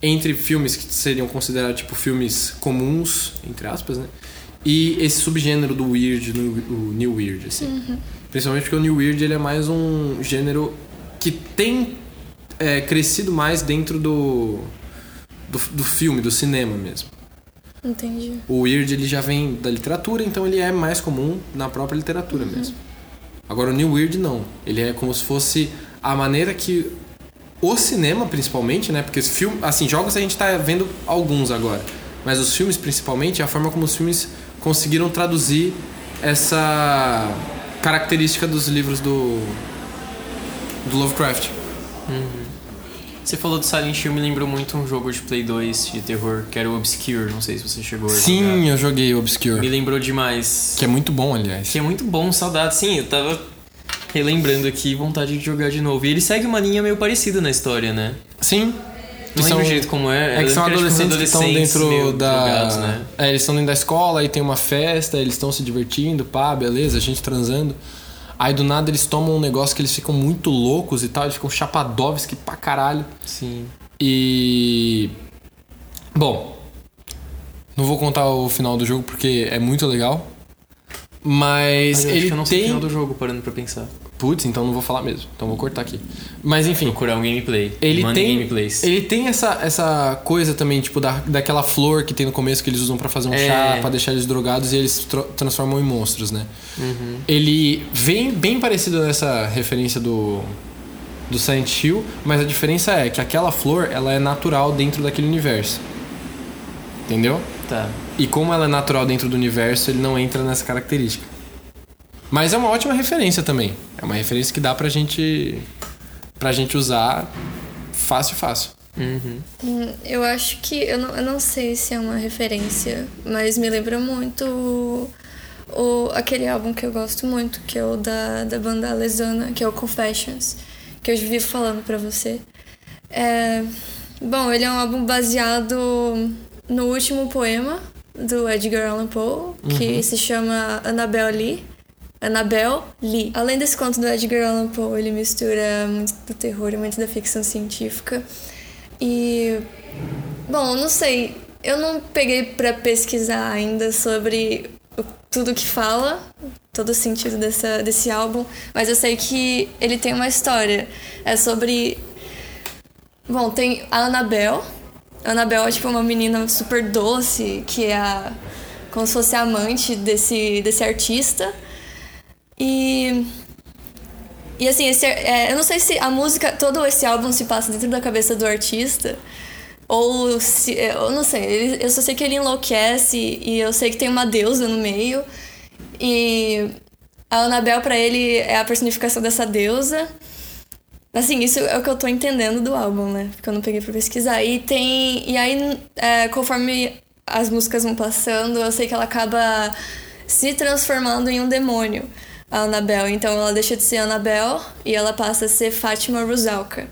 entre filmes que seriam considerados tipo filmes comuns, entre aspas, né? E esse subgênero do weird, no, o new weird, assim. Principalmente porque o new weird ele é mais um gênero que tem é, crescido mais dentro do, do, do filme, do cinema mesmo. Entendi. O weird ele já vem da literatura, então ele é mais comum na própria literatura mesmo. Agora o new weird não. Ele é como se fosse a maneira que o cinema principalmente, né? Porque filme, assim, jogos a gente tá vendo alguns agora, mas os filmes principalmente é a forma como os filmes conseguiram traduzir essa característica dos livros do do Lovecraft. Você falou do Silent Hill, me lembrou muito um jogo de Play 2 de terror, que era o Obscure, não sei se você chegou a jogar. eu joguei Obscure, Me lembrou demais. que é muito bom, aliás. Que é muito bom, saudade. Sim, eu tava relembrando aqui, vontade de jogar de novo. E ele segue uma linha meio parecida na história, né? Sim. Não Que lembro o jeito como é. É que são uns adolescentes que estão dentro da. drogados, né? É, eles estão dentro da escola e tem uma festa, eles estão se divertindo, pá, beleza, a gente transando. Aí do nada eles tomam um negócio que eles ficam muito loucos e tal, eles ficam chapadovski pra caralho. Sim. E. Bom. Não vou contar o final do jogo porque é muito legal. Mas Mas eu acho ele que eu não sei o final do jogo, parando pra pensar. Putz, então não vou falar mesmo. Então vou cortar aqui. Mas enfim. Procurar um gameplay. Ele Manda tem, gameplays. ele tem essa, essa coisa também, tipo, da, daquela flor que tem no começo que eles usam pra fazer um É. chá, pra deixar eles drogados e eles transformam em monstros, né? Uhum. Ele vem bem parecido nessa referência do, do Silent Hill, mas a diferença é que aquela flor, ela é natural dentro daquele universo. Entendeu? Tá. E como ela é natural dentro do universo, ele não entra nessa característica. Mas é uma ótima referência também. É uma referência que dá pra gente pra gente usar fácil, fácil. Uhum. Hum, Eu acho que. Eu não, eu não sei se é uma referência, mas me lembra muito o, o- aquele álbum que eu gosto muito, que é o da, da banda Alesana, que é o Confessions, que eu vivo falando pra você. É, bom, ele é um álbum baseado no último poema do Edgar Allan Poe, que se chama Annabel Lee. Annabel Lee. Além desse conto do Edgar Allan Poe, ele mistura muito do terror e muito da ficção científica. E bom, não sei, eu não peguei pra pesquisar ainda sobre tudo que fala, todo o sentido dessa, desse álbum, mas eu sei que ele tem uma história. É sobre Bom, tem a Annabelle. A Annabelle é tipo uma menina super doce, que é a, como se fosse amante desse, desse artista. E. E assim, esse, é, eu não sei se a música, todo esse álbum se passa dentro da cabeça do artista. Ou se. Eu não sei, eu só sei que ele enlouquece e eu sei que tem uma deusa no meio. E a Annabelle, pra ele, é a personificação dessa deusa. Assim, isso é o que eu tô entendendo do álbum, né? Porque eu não peguei pra pesquisar. E tem. E aí, é, conforme as músicas vão passando, eu sei que ela acaba se transformando em um demônio, a Annabelle. Então ela deixa de ser Annabelle e ela passa a ser Fátima Rusalka.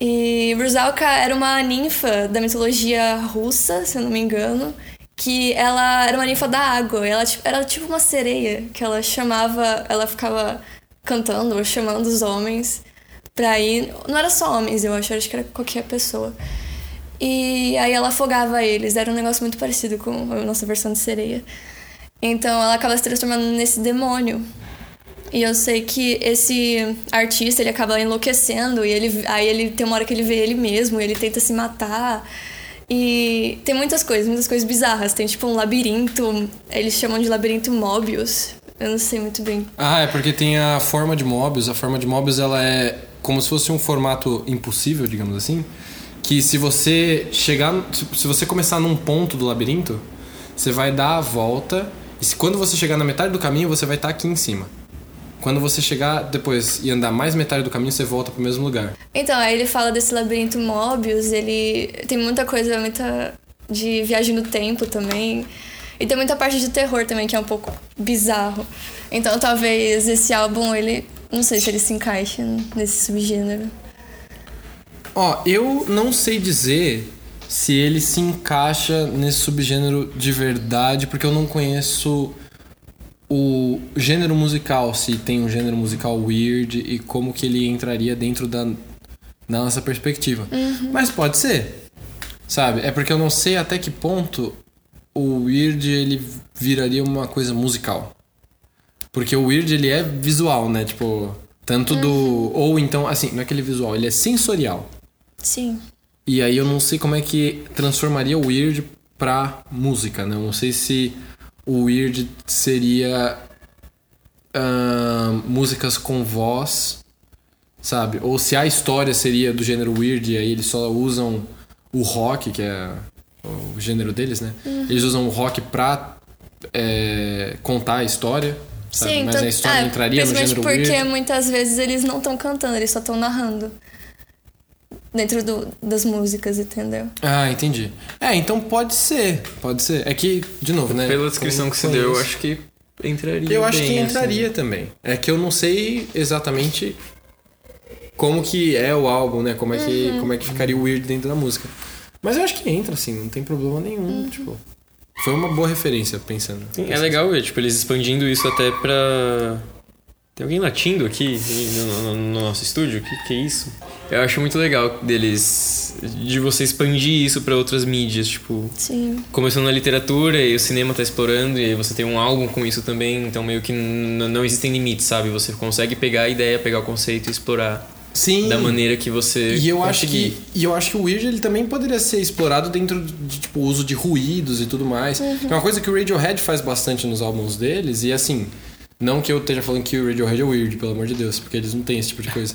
E Rusalka era uma ninfa da mitologia russa, se eu não me engano, que ela era uma ninfa da água. Ela tipo- era tipo uma sereia que ela chamava, ela ficava cantando ou chamando os homens pra ir. Não era só homens, eu acho, acho que era qualquer pessoa. E aí ela afogava eles, era um negócio muito parecido com a nossa versão de sereia. Então ela acaba se transformando nesse demônio. E eu sei que esse artista, ele acaba enlouquecendo e ele aí ele tem uma hora que ele vê ele mesmo, e ele tenta se matar. E tem muitas coisas, muitas coisas bizarras. Tem tipo um labirinto, eles chamam de labirinto Mobius. Eu não sei muito bem. Ah, é porque tem a forma de Mobius. A forma de Mobius ela é como se fosse um formato impossível, digamos assim. Que se você chegar. Se você começar num ponto do labirinto, você vai dar a volta. E se, quando você chegar na metade do caminho, você vai estar aqui em cima. Quando você chegar depois e andar mais metade do caminho, você volta pro mesmo lugar. Então, aí ele fala desse labirinto Mobius, ele tem muita coisa, muita de viagem no tempo também. E tem muita parte de terror também, que é um pouco bizarro. Então, talvez esse álbum, ele. Não sei se ele se encaixa nesse subgênero. Ó, eu não sei dizer se ele se encaixa nesse subgênero de verdade, porque eu não conheço o gênero musical, se tem um gênero musical weird e como que ele entraria dentro da, da nossa perspectiva. Mas pode ser, sabe? É porque eu não sei até que ponto o weird ele viraria uma coisa musical. Porque o weird ele é visual, né? Tipo, tanto do ou então assim, não é aquele visual, ele é sensorial. Sim. E aí eu não sei como é que transformaria o weird pra música, né? Eu não sei se o weird seria ahn, músicas com voz, sabe? Ou se a história seria do gênero weird e aí eles só usam o rock, que é o gênero deles, né? Eles usam o rock pra é, contar a história, sabe? Sim, Mas então- a história é, entraria no gênero porque weird. muitas vezes eles não estão cantando, eles só estão narrando. Dentro do, das músicas, entendeu? Ah, entendi. É, então pode ser, pode ser. É que, de novo, né? Pela descrição como que você deu, eu acho que entraria. Eu acho bem, que assim. entraria também. É que eu não sei exatamente como que é o álbum, né? Como é que, Uhum. como é que ficaria o weird dentro da música. Mas eu acho que entra, assim, não tem problema nenhum. Uhum. Tipo, foi uma boa referência, pensando. Sim, é legal ver, tipo, eles expandindo isso até pra. Tem alguém latindo aqui no, no- no nosso estúdio? O que, que é isso? Eu acho muito legal deles. de você expandir isso pra outras mídias, tipo. Sim. Começando na literatura e o cinema tá explorando, e aí você tem um álbum com isso também, então meio que não existem limites, sabe? Você consegue pegar a ideia, pegar o conceito e explorar Sim. da maneira que você. E eu acho conseguir. que e eu acho que o weird ele também poderia ser explorado dentro de tipo uso de ruídos e tudo mais. Que é uma coisa que o Radiohead faz bastante nos álbuns deles e assim, não que eu esteja falando que o Radiohead é weird, pelo amor de Deus, porque eles não têm esse tipo de coisa.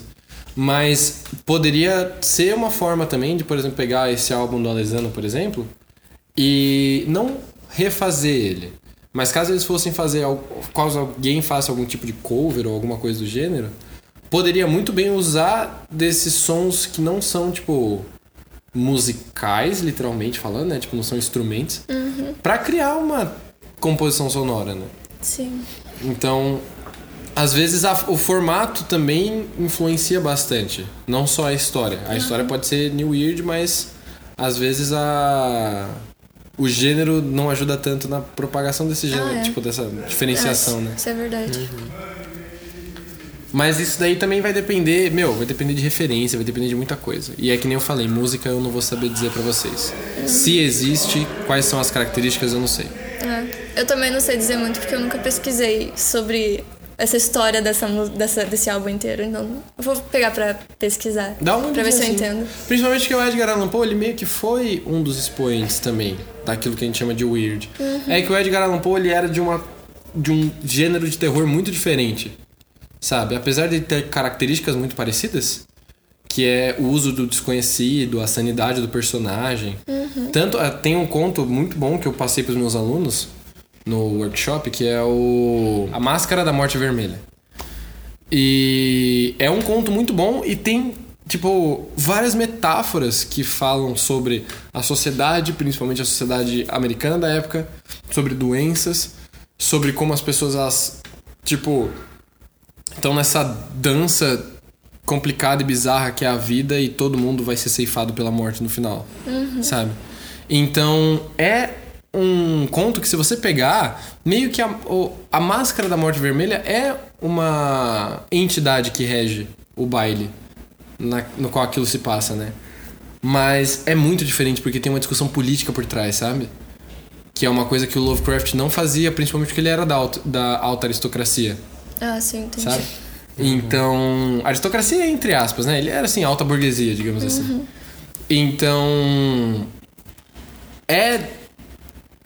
Mas poderia ser uma forma também de, por exemplo, pegar esse álbum do Alessandro, por exemplo, e não refazer ele. Mas caso eles fossem fazer algo, caso alguém faça algum tipo de cover ou alguma coisa do gênero, poderia muito bem usar desses sons que não são, tipo, musicais, literalmente falando, né? Tipo, não são instrumentos, pra criar uma composição sonora, né? Sim. Então, às vezes a- o formato também influencia bastante, não só a história. A história pode ser new weird, mas às vezes a o gênero não ajuda tanto na propagação desse gênero, é. tipo dessa diferenciação, é, né? Isso é verdade. Mas isso daí também vai depender, meu, vai depender de referência, vai depender de muita coisa. E é que nem eu falei, música eu não vou saber dizer pra vocês. Se existe, quais são as características, eu não sei. É. Eu também não sei dizer muito porque eu nunca pesquisei sobre essa história dessa, dessa, desse álbum inteiro. Então, eu vou pegar pra pesquisar. Dá uma Pra ver se eu assim. entendo. Principalmente que o Edgar Allan Poe, ele meio que foi um dos expoentes também daquilo que a gente chama de weird. Uhum. É que o Edgar Allan Poe, ele era de uma de um gênero de terror muito diferente. Sabe? Apesar de ter características muito parecidas, que é o uso do desconhecido, a sanidade do personagem. Uhum. Tanto ah, tem um conto muito bom que eu passei pros meus alunos no workshop, que é o A Máscara da Morte Vermelha. E é um conto muito bom e tem, tipo, várias metáforas que falam sobre a sociedade, principalmente a sociedade americana da época, sobre doenças, sobre como as pessoas, elas, tipo, estão nessa dança complicada e bizarra que é a vida e todo mundo vai ser ceifado pela morte no final, sabe? Então, é um conto que se você pegar, meio que a, o- a máscara da morte vermelha é uma entidade que rege o baile na- no qual aquilo se passa, né? Mas é muito diferente porque tem uma discussão política por trás, sabe? Que é uma coisa que o Lovecraft não fazia, principalmente porque ele era da, alta- da alta aristocracia Ah, sim, entendi. sabe? Então, aristocracia entre aspas, né? Ele era assim, alta burguesia, digamos assim. Então, é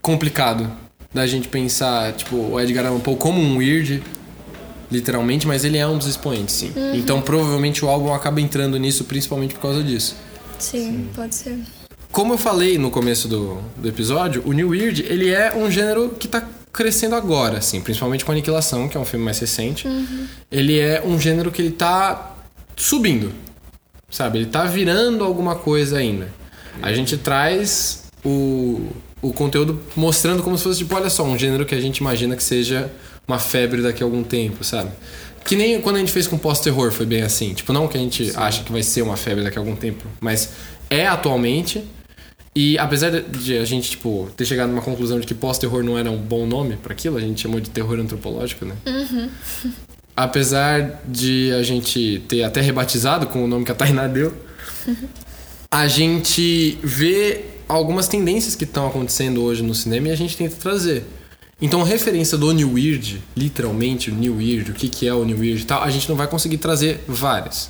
complicado da gente pensar, tipo, o Edgar Allan Poe como um weird, literalmente, mas ele é um dos expoentes, sim. Então, provavelmente o álbum acaba entrando nisso principalmente por causa disso. Sim, pode ser. Como eu falei no começo do, do episódio, o New Weird, ele é um gênero que tá crescendo agora, assim, principalmente com Aniquilação, que é um filme mais recente. Ele é um gênero que ele tá subindo, sabe? Ele tá virando alguma coisa ainda. A gente traz o, o conteúdo mostrando como se fosse, tipo, olha só, um gênero que a gente imagina que seja uma febre daqui a algum tempo, sabe? Que nem quando a gente fez com pós-terror foi bem assim. Tipo, não que a gente acha que vai ser uma febre daqui a algum tempo, mas é atualmente. E apesar de- a gente, tipo, ter chegado numa conclusão de que pós-terror não era um bom nome para aquilo, a gente chamou de terror antropológico, né? Apesar de a gente ter até rebatizado com o nome que a Tainá deu, a gente vê algumas tendências que estão acontecendo hoje no cinema e a gente tenta trazer. Então, referência do New Weird, literalmente, o New Weird, o que, que é o New Weird e tal, a gente não vai conseguir trazer várias.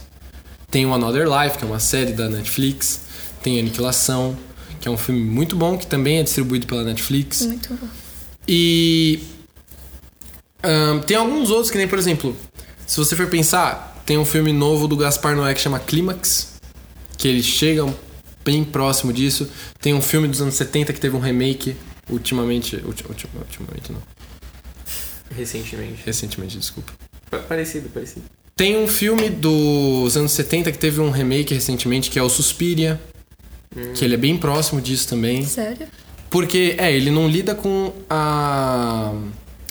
Tem o Another Life, que é uma série da Netflix. Tem Aniquilação, que é um filme muito bom, que também é distribuído pela Netflix. Muito bom. E ahn, tem alguns outros que nem, por exemplo, se você for pensar, tem um filme novo do Gaspar Noé que chama Clímax, que ele chega bem próximo disso. Tem um filme dos anos 70 que teve um remake ultimamente, ulti- ulti- ultimamente não, Recentemente. recentemente, desculpa. Pa- Parecido, parecido. Tem um filme dos anos 70 que teve um remake recentemente que é o Suspiria, que ele é bem próximo disso também. Sério? Porque, é, ele não lida com a,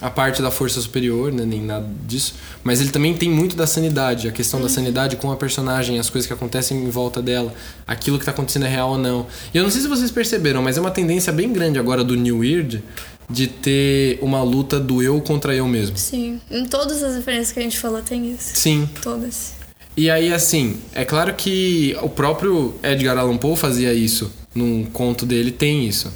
a parte da força superior, né, nem nada disso, mas ele também tem muito da sanidade, a questão da sanidade com a personagem, as coisas que acontecem em volta dela, aquilo que tá acontecendo é real ou não. E eu não sei se vocês perceberam, mas é uma tendência bem grande agora do New Weird de ter uma luta do eu contra eu mesmo. Sim. Em todas as referências que a gente falou tem isso. Sim. Todas. E aí, assim, é claro que o próprio Edgar Allan Poe fazia isso. Num conto dele tem isso.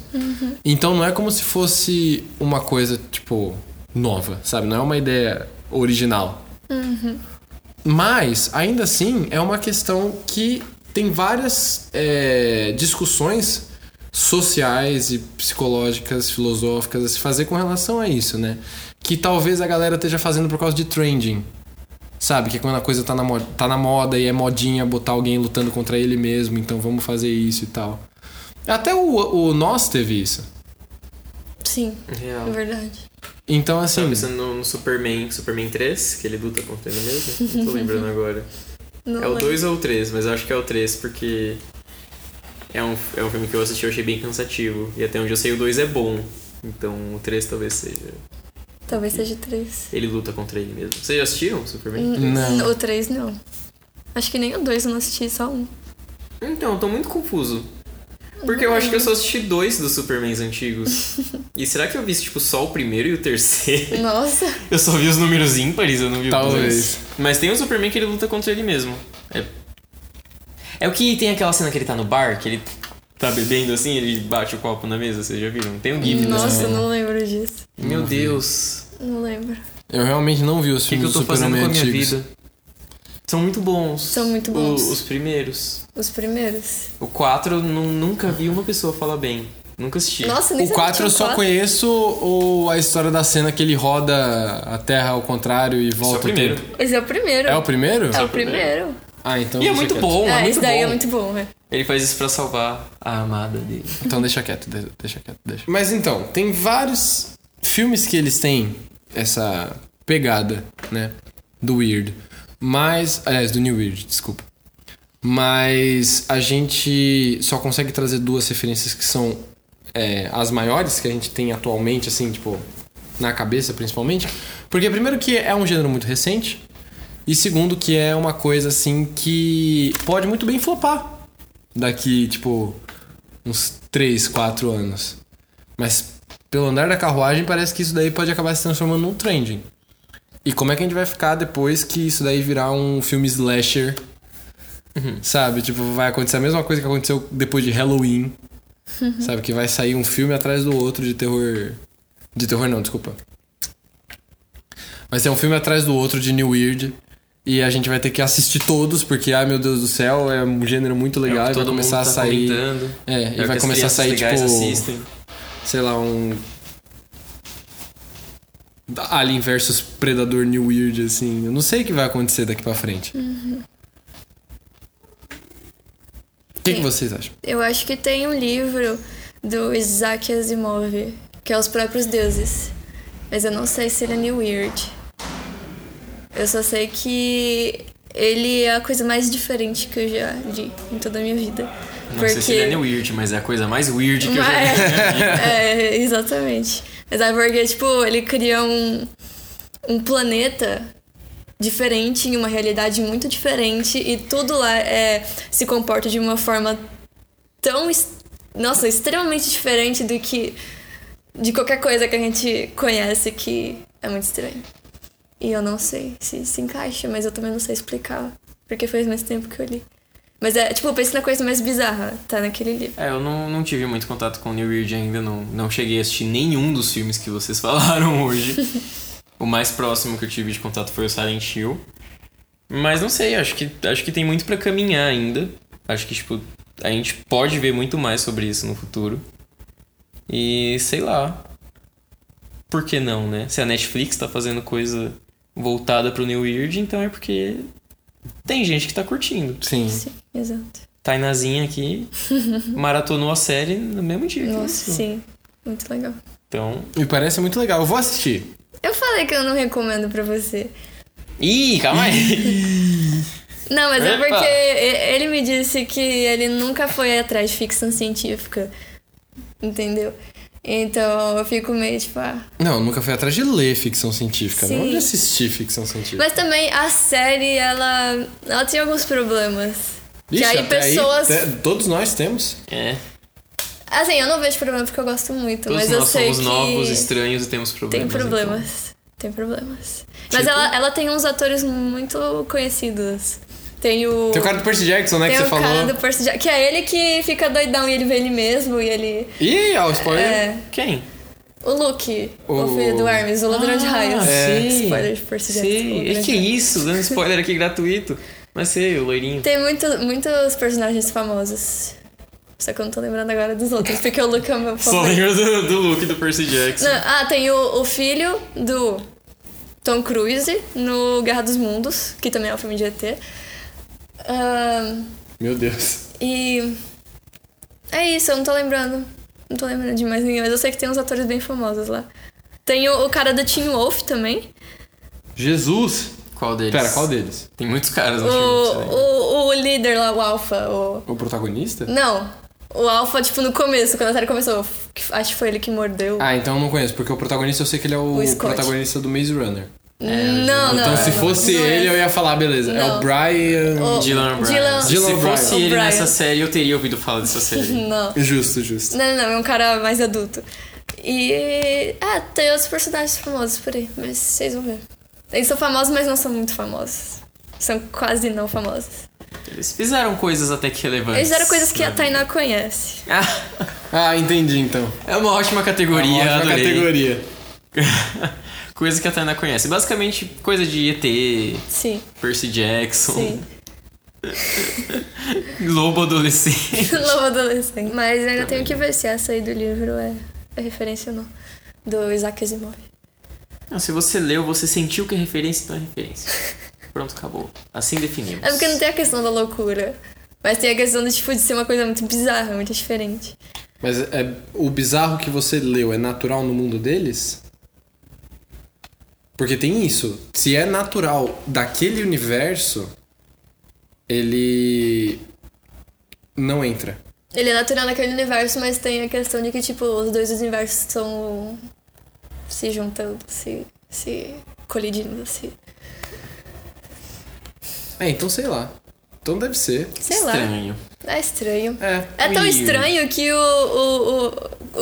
Então não é como se fosse uma coisa, tipo, nova, sabe? Não é uma ideia original. Mas, ainda assim, é uma questão que tem várias é, discussões sociais e psicológicas, filosóficas a se fazer com relação a isso, né? Que talvez a galera esteja fazendo por causa de trending. Sabe? Que quando a coisa tá na, moda, tá na moda e é modinha botar alguém lutando contra ele mesmo, então vamos fazer isso e tal. Até o, o Nós teve isso. Sim, Real. é verdade. Então, Tava assim. pensando no, no Superman, Superman 3, que ele luta contra ele mesmo. Não tô lembrando agora. Não é o lembro. 2 ou o 3, mas eu acho que é o 3, porque é um, é um filme que eu assisti e eu achei bem cansativo. E até onde eu sei, o 2 é bom. Então o 3 talvez seja. Talvez seja três. Ele luta contra ele mesmo. Vocês já assistiram o Superman? Não. O três não. Acho que nem o dois eu não assisti, só um. Então, eu tô muito confuso. Porque eu acho que eu só assisti dois dos Supermans antigos. e será que eu vi, tipo, só o primeiro e o terceiro? Nossa. Eu só vi os números ímpares, eu não vi Talvez. dois. Mas tem um Superman que ele luta contra ele mesmo. É... é o que tem aquela cena que ele tá no bar, que ele tá bebendo assim, ele bate o copo na mesa, vocês já viram? Tem um gif Nossa, cena. não lembro disso. Meu Deus. Não lembro. Eu realmente não vi os O que, que filmes eu do tô fazendo Superman com a minha antigos. São muito bons. São muito O- bons. os primeiros. Os primeiros. O 4 eu nu- nunca vi uma pessoa falar bem. Nunca assisti. Nossa, nem O sabia que 4 eu só quatro. conheço o, a história da cena que ele roda a Terra ao contrário e Esse é volta o primeiro. o tempo. Esse é o primeiro. É o primeiro? É o primeiro. Ah, então E é muito quieto. bom, é, é, muito esse daí bom. é muito bom, né? Ele faz isso pra salvar a amada dele. Então deixa quieto, de- deixa quieto, deixa. Mas então, tem vários filmes que eles têm essa pegada, né? Do Weird. Mas. Aliás, do New Weird, desculpa. Mas a gente só consegue trazer duas referências que são é, as maiores que a gente tem atualmente, assim, tipo, na cabeça principalmente. Porque, primeiro, que é um gênero muito recente. E segundo, que é uma coisa, assim, que pode muito bem flopar daqui, tipo, uns 3, 4 anos. Mas pelo andar da carruagem, parece que isso daí pode acabar se transformando num trending. E como é que a gente vai ficar depois que isso daí virar um filme slasher? Sabe? Tipo, vai acontecer a mesma coisa que aconteceu depois de Halloween. Sabe? Que vai sair um filme atrás do outro de terror. De terror não, desculpa. Vai ser um filme atrás do outro de New Weird. E a gente vai ter que assistir todos, porque, ai meu Deus do céu, é um gênero muito legal É e vai começar a tá sair. comentando. É, É e vai começar a sair, tipo. assistem. Sei lá, um. Alien versus Predador New Weird, assim. Eu não sei o que vai acontecer daqui pra frente. O que, que vocês acham? Eu acho que tem um livro do Isaac Asimov, que é Os Próprios Deuses. Mas eu não sei se ele é New Weird. Eu só sei que ele é a coisa mais diferente que eu já li em toda a minha vida. Não sei se ele é Weird, mas é a coisa mais weird que eu já vi. Mas- é, exatamente. Mas é porque, tipo, ele cria um, um planeta diferente, em uma realidade muito diferente, e tudo lá é, se comporta de uma forma tão, nossa, extremamente diferente do que de qualquer coisa que a gente conhece que é muito estranho. E eu não sei se se encaixa, mas eu também não sei explicar, porque faz mais tempo que eu li. Mas é, tipo, pense na coisa mais bizarra, tá naquele livro. É, eu não, não tive muito contato com o New Weird ainda, não, não cheguei a assistir nenhum dos filmes que vocês falaram hoje. o mais próximo que eu tive de contato foi o Silent Hill. Mas não sei, acho que, acho que tem muito pra caminhar ainda. Acho que, tipo, a gente pode ver muito mais sobre isso no futuro. E sei lá. Por que não, né? Se a Netflix tá fazendo coisa voltada pro New Weird, então é porque tem gente que tá curtindo. Sim. Sim, exato. Tainazinha aqui maratonou a série no mesmo dia. Nossa, sim. Muito legal. Então. Me parece muito legal. Eu vou assistir. Eu falei que eu não recomendo pra você. Ih, calma aí! Não, mas é Epa! porque e- ele me disse que ele nunca foi atrás de ficção científica. Entendeu? Então eu fico meio tipo, ah. Não, nunca fui atrás de ler ficção científica, não Sim. de assistir ficção científica. Mas também a série, ela. Ela tem alguns problemas. Ixi, que aí até pessoas. até- todos nós temos. é. Assim, eu não vejo problema porque eu gosto muito, Todos mas eu nós sei somos que. novos, estranhos e temos Tem problemas. então. problemas. Tem problemas. Mas Tipo? ela, ela tem uns atores muito conhecidos. Tem o. Tem o cara do Percy Jackson, né, Tem que o você falou. cara do Percy Jackson, que é ele que fica doidão e ele vê ele mesmo e ele. Ih, ó, o spoiler. É. Quem? O Luke, o, O- filho do Hermes, o ladrão de raios. Ah, sei. Spoiler de Percy Jackson. o E de que raios. isso? Dando spoiler aqui gratuito. Mas sei, o loirinho. Tem muito, muitos personagens famosos. Só que eu não tô lembrando agora dos outros, porque o Luke é o meu Só favorito. lembro do, do look do Percy Jackson. Não, ah, tem o, o filho do Tom Cruise no Guerra dos Mundos, que também é um filme de ET. Ahn, Meu Deus. e. É isso, eu não tô lembrando. Não tô lembrando de mais ninguém, mas eu sei que tem uns atores bem famosos lá. Tem o, o cara da Teen Wolf também. Jesus. Qual deles? Pera, qual deles? Tem muitos caras no O, o, o líder lá, o Alpha. O... O protagonista? Não. O Alpha, tipo, no começo, quando a série começou, acho que foi ele que mordeu. Ah, então eu não conheço, porque o protagonista eu sei que ele é o, O protagonista do Maze Runner. Não, não. então se fosse não é. ele, eu ia falar, beleza. É Não. o Brian. O- Dylan O'Brien. Dylan- Se Dylan fosse O'Brien. ele nessa série, eu teria ouvido falar dessa série. Não. Justo, justo. Não, não, não, é um cara mais adulto. E. Ah, tem outros personagens famosos por aí, mas vocês vão ver. Eles são famosos, mas não são muito famosos. São quase não famosos. Eles fizeram coisas até que relevantes. Eles eram coisas que a? Tainá conhece. Ah, Ah, entendi então. é uma ótima categoria, É uma ótima adorei. categoria. Coisa que a Tainá conhece. Basicamente, coisa de ET, Sim, Percy Jackson, sim. Lobo Adolescente. Lobo adolescente. Mas ainda tenho que ver se essa aí do livro é, é referência ou não. Do Isaac Asimov. Não, se você leu, você sentiu que é referência, então é referência. Pronto, acabou. Assim definimos. É porque não tem a questão da loucura. Mas tem a questão de, tipo, de ser uma coisa muito bizarra, muito diferente. Mas é, o bizarro que você leu é natural no mundo deles? Porque tem isso. Se é natural daquele universo, ele não entra. Ele é natural naquele universo, mas tem a questão de que, tipo, os dois universos estão se juntando, se, se colidindo, se... É, então sei lá. Então deve ser. Sei lá. É estranho. É. É tão estranho que o, o,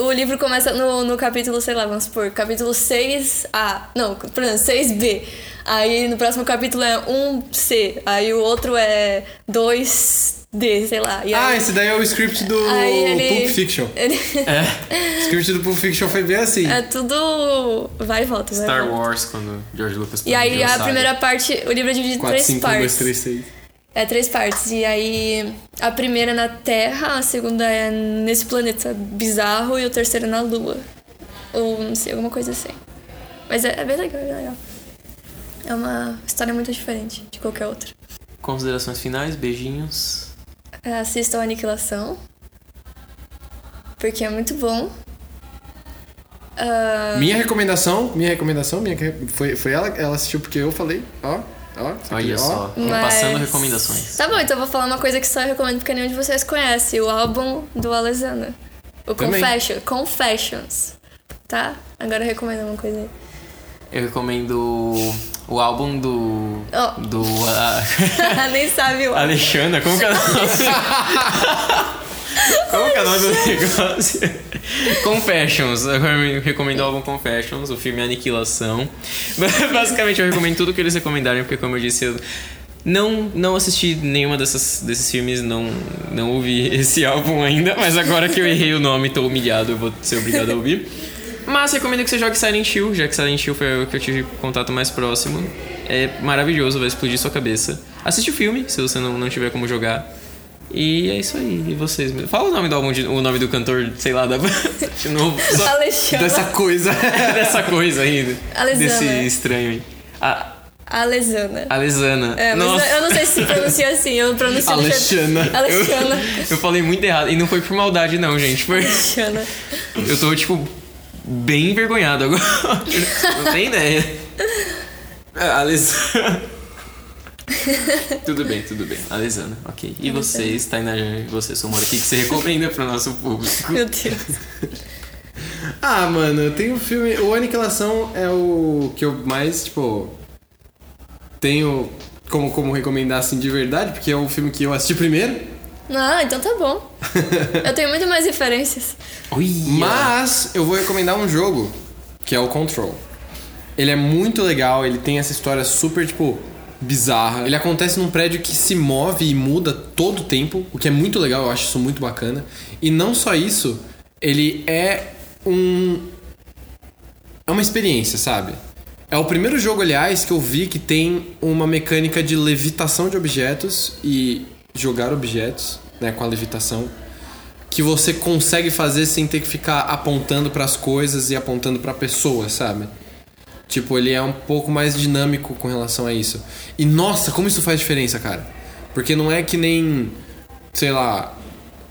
o, o livro começa no, no capítulo, sei lá, vamos supor, capítulo 6A. Não, por exemplo, 6B. Aí no próximo capítulo é 1C. Aí o outro é 2D, sei lá. E aí, Ah, esse daí é o script do ele- Pulp Fiction. ele- O script do Pulp Fiction foi bem assim. é tudo. Vai e volta, vai e Star volta. Wars, quando George Lucas E aí a saga. primeira parte, o livro é dividido em 4, três 5, 1, partes. 2, 3, 6. É três partes. E aí a primeira é na Terra, a segunda é nesse planeta bizarro e o terceiro é na Lua. Ou não sei, alguma coisa assim. Mas é, é bem legal, é bem legal. É uma história muito diferente de qualquer outra. Considerações finais, beijinhos. É, Assistam a Aniquilação. Porque é muito bom. Ah, Minha recomendação, minha recomendação, minha, foi, foi ela, ela assistiu porque eu falei, ó, ó, Olha só, Mas- passando recomendações. Tá bom, então eu vou falar uma coisa que só eu recomendo porque nenhum de vocês conhece. O álbum do Alessandro. O Também. Confession, Confessions. Tá? Agora eu recomendo uma coisa aí. Eu recomendo o álbum do. Ó. Do. ah, Nem sabe o Alexandra, como que é o nome? Como que é o nome do negócio? Confessions. Eu recomendo o álbum Confessions, o filme Aniquilação. Basicamente, eu recomendo tudo que eles recomendarem, porque, como eu disse, eu não, não assisti nenhuma dessas, desses filmes, não, não ouvi esse álbum ainda, mas agora que eu errei o nome, tô humilhado, eu vou ser obrigado a ouvir. Mas recomendo que você jogue Silent Hill, já que Silent Hill foi o que eu tive contato mais próximo. É maravilhoso, vai explodir sua cabeça. Assiste o filme, se você não, não tiver como jogar. E é isso aí. E vocês? Fala o nome do álbum, de- o nome do cantor, sei lá, da de novo. Só Alexandre. Dessa coisa. dessa coisa aí. Alesana. Desse estranho aí. A Alesana. Alesana. É, Nossa. eu não sei se pronuncia assim, eu pronuncio Alexana. Alexana. Eu falei muito errado. E não foi por maldade, não, gente. Foi. Alexana. Eu tô, tipo, bem envergonhado agora. Não tem ideia. É, Alesana. tudo bem, tudo bem. Alesana, ok. E vocês, Tainá, e você, Somora, o que que você recomenda pro nosso público? Meu Deus. Ah, mano, tem um filme. O Aniquilação é o que eu mais, tipo. Tenho como, como recomendar assim de verdade, porque é o filme que eu assisti primeiro. Ah, então tá bom. Eu tenho muito mais referências. Mas eu vou recomendar um jogo, que é o Control. Ele é muito legal, ele tem essa história super, tipo, bizarra. Ele acontece num prédio que se move e muda todo o tempo, o que é muito legal, eu acho isso muito bacana. E não só isso, ele é um. É uma experiência, sabe? É o primeiro jogo, aliás, que eu vi que tem uma mecânica de levitação de objetos e jogar objetos, né, com a levitação que você consegue fazer sem ter que ficar apontando pras coisas e apontando pra pessoa, sabe? Tipo, ele é um pouco mais dinâmico com relação a isso. E nossa, como isso faz diferença, cara? Porque não é que nem, sei lá,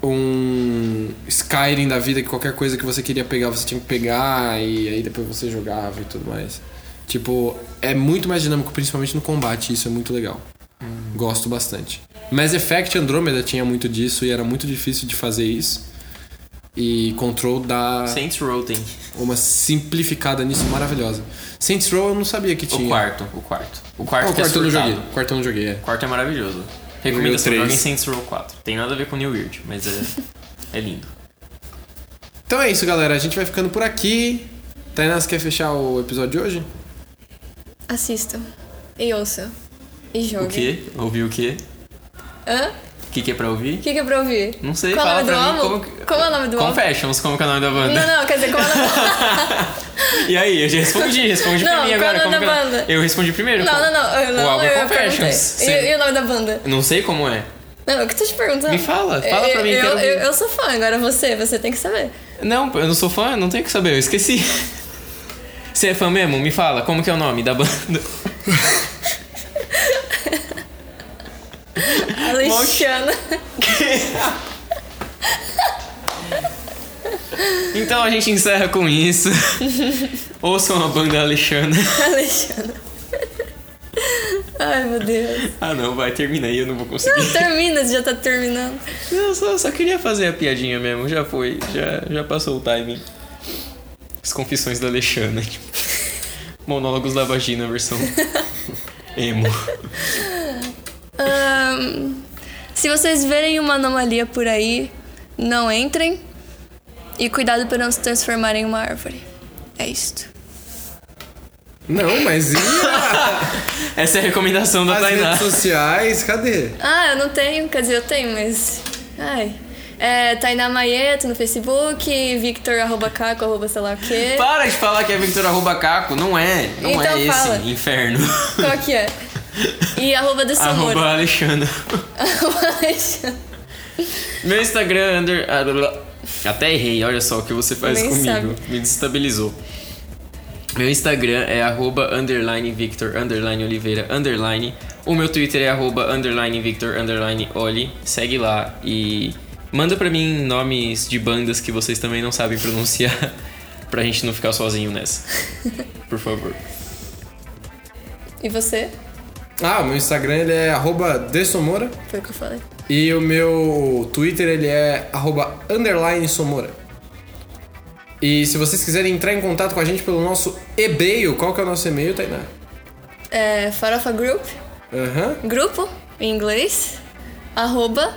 um Skyrim da vida que qualquer coisa que você queria pegar você tinha que pegar e aí depois você jogava e tudo mais. Tipo, é muito mais dinâmico, principalmente no combate, isso é muito legal. Gosto bastante. Mass Effect Andromeda tinha muito disso e era muito difícil de fazer isso. E Control dá Saints Row tem. uma simplificada nisso maravilhosa. Saints Row eu não sabia que tinha. O quarto, o quarto. O Ah, quarto o que é quarto eu não joguei. O quarto eu não joguei, é. O quarto é maravilhoso. Recomendação, três. joguem Saints Row 4. Tem nada a ver com New Weird, mas é, é lindo. Então é isso, galera. A gente vai ficando por aqui. Tainá, você quer fechar o episódio de hoje? Assistam. E ouçam. E joguem. O quê? Ouvir o quê? Hã? O que, que é pra ouvir? O que, que é pra ouvir? Não sei, Qual é o fala nome do pra mim álbum? como Qual é o nome do álbum? Confessions, como que é o nome da banda? Não, não, quer dizer, qual é o nome do E aí, eu já respondi, responde pra Não, mim qual agora. é o nome como da é? banda? Eu respondi primeiro. Não, não, não. Eu, não o álbum é eu. Confessions. E, e o nome da banda? Não sei como é. Não, o que eu tô te perguntando? Me fala, fala pra mim, Eu, eu, eu, eu sou fã, agora você, você tem que saber. Não, eu não sou fã, não tenho que saber, eu esqueci. Você é fã mesmo? Me fala, como que é o nome da banda? Alexandra. Então a gente encerra com isso. Ouçam a banda Alexandre. Alexandra. Ai, meu Deus. Ah não, vai, termina aí, eu não vou conseguir. Não, termina, já tá terminando. Não, só, só queria fazer a piadinha mesmo, já foi, já, já passou o timing. As confissões da Alexandre. Monólogos da vagina, versão emo. Ahn, se vocês verem uma anomalia por aí, não entrem. E cuidado para não se transformar em uma árvore. É isto. Não, mas e a- Essa é a recomendação da as Tainá. redes sociais? Cadê? Ah, eu não tenho, quer dizer, eu tenho, mas. Ai. É Tainá Maieto no Facebook, Victor arroba caco, arroba sei lá o quê. Para de falar que é Victor arroba Caco, não é. Não Então é esse fala. inferno. Qual que é? E arroba do Samura. arroba Alexandre. Alexandre. Meu Instagram, under... ah. Até errei, olha só o que você faz Nem comigo. sabe. Me desestabilizou. Meu Instagram é arroba underline Victor underline Oliveira underline. O meu Twitter é arroba underline Victor underline Oli. Segue lá e manda pra mim nomes de bandas que vocês também não sabem pronunciar. pra gente não ficar sozinho nessa. Por favor. E você? Ah, o meu Instagram ele é arroba desomora. Foi o que eu falei. E o meu Twitter ele é arroba underline somora. E se vocês quiserem entrar em contato com a gente pelo nosso e-mail, qual que é o nosso e-mail, Tainá? É Farofa Group, Aham. grupo, em inglês, arroba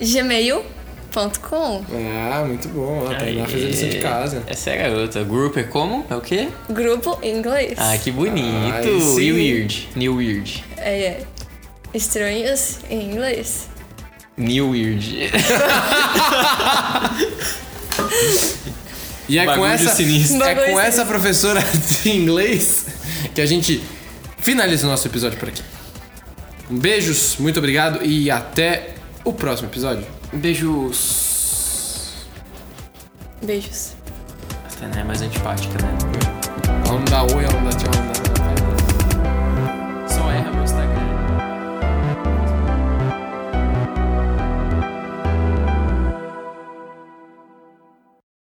gmail.com. Ah, muito bom. A Tainá fez a lição de casa. Essa é a garota. Group é como? É o quê? Grupo em inglês. Ah, que bonito. New Weird. New Weird. É, é. Estranhos em inglês. New Weird. E é com essa, sinistro. é com essa professora de inglês que a gente finaliza o nosso episódio por aqui. Um beijos, muito obrigado e até o próximo episódio. Beijos. Beijos. Essa não é mais antipática, né? Ela não dá oi, ela não dá tchau.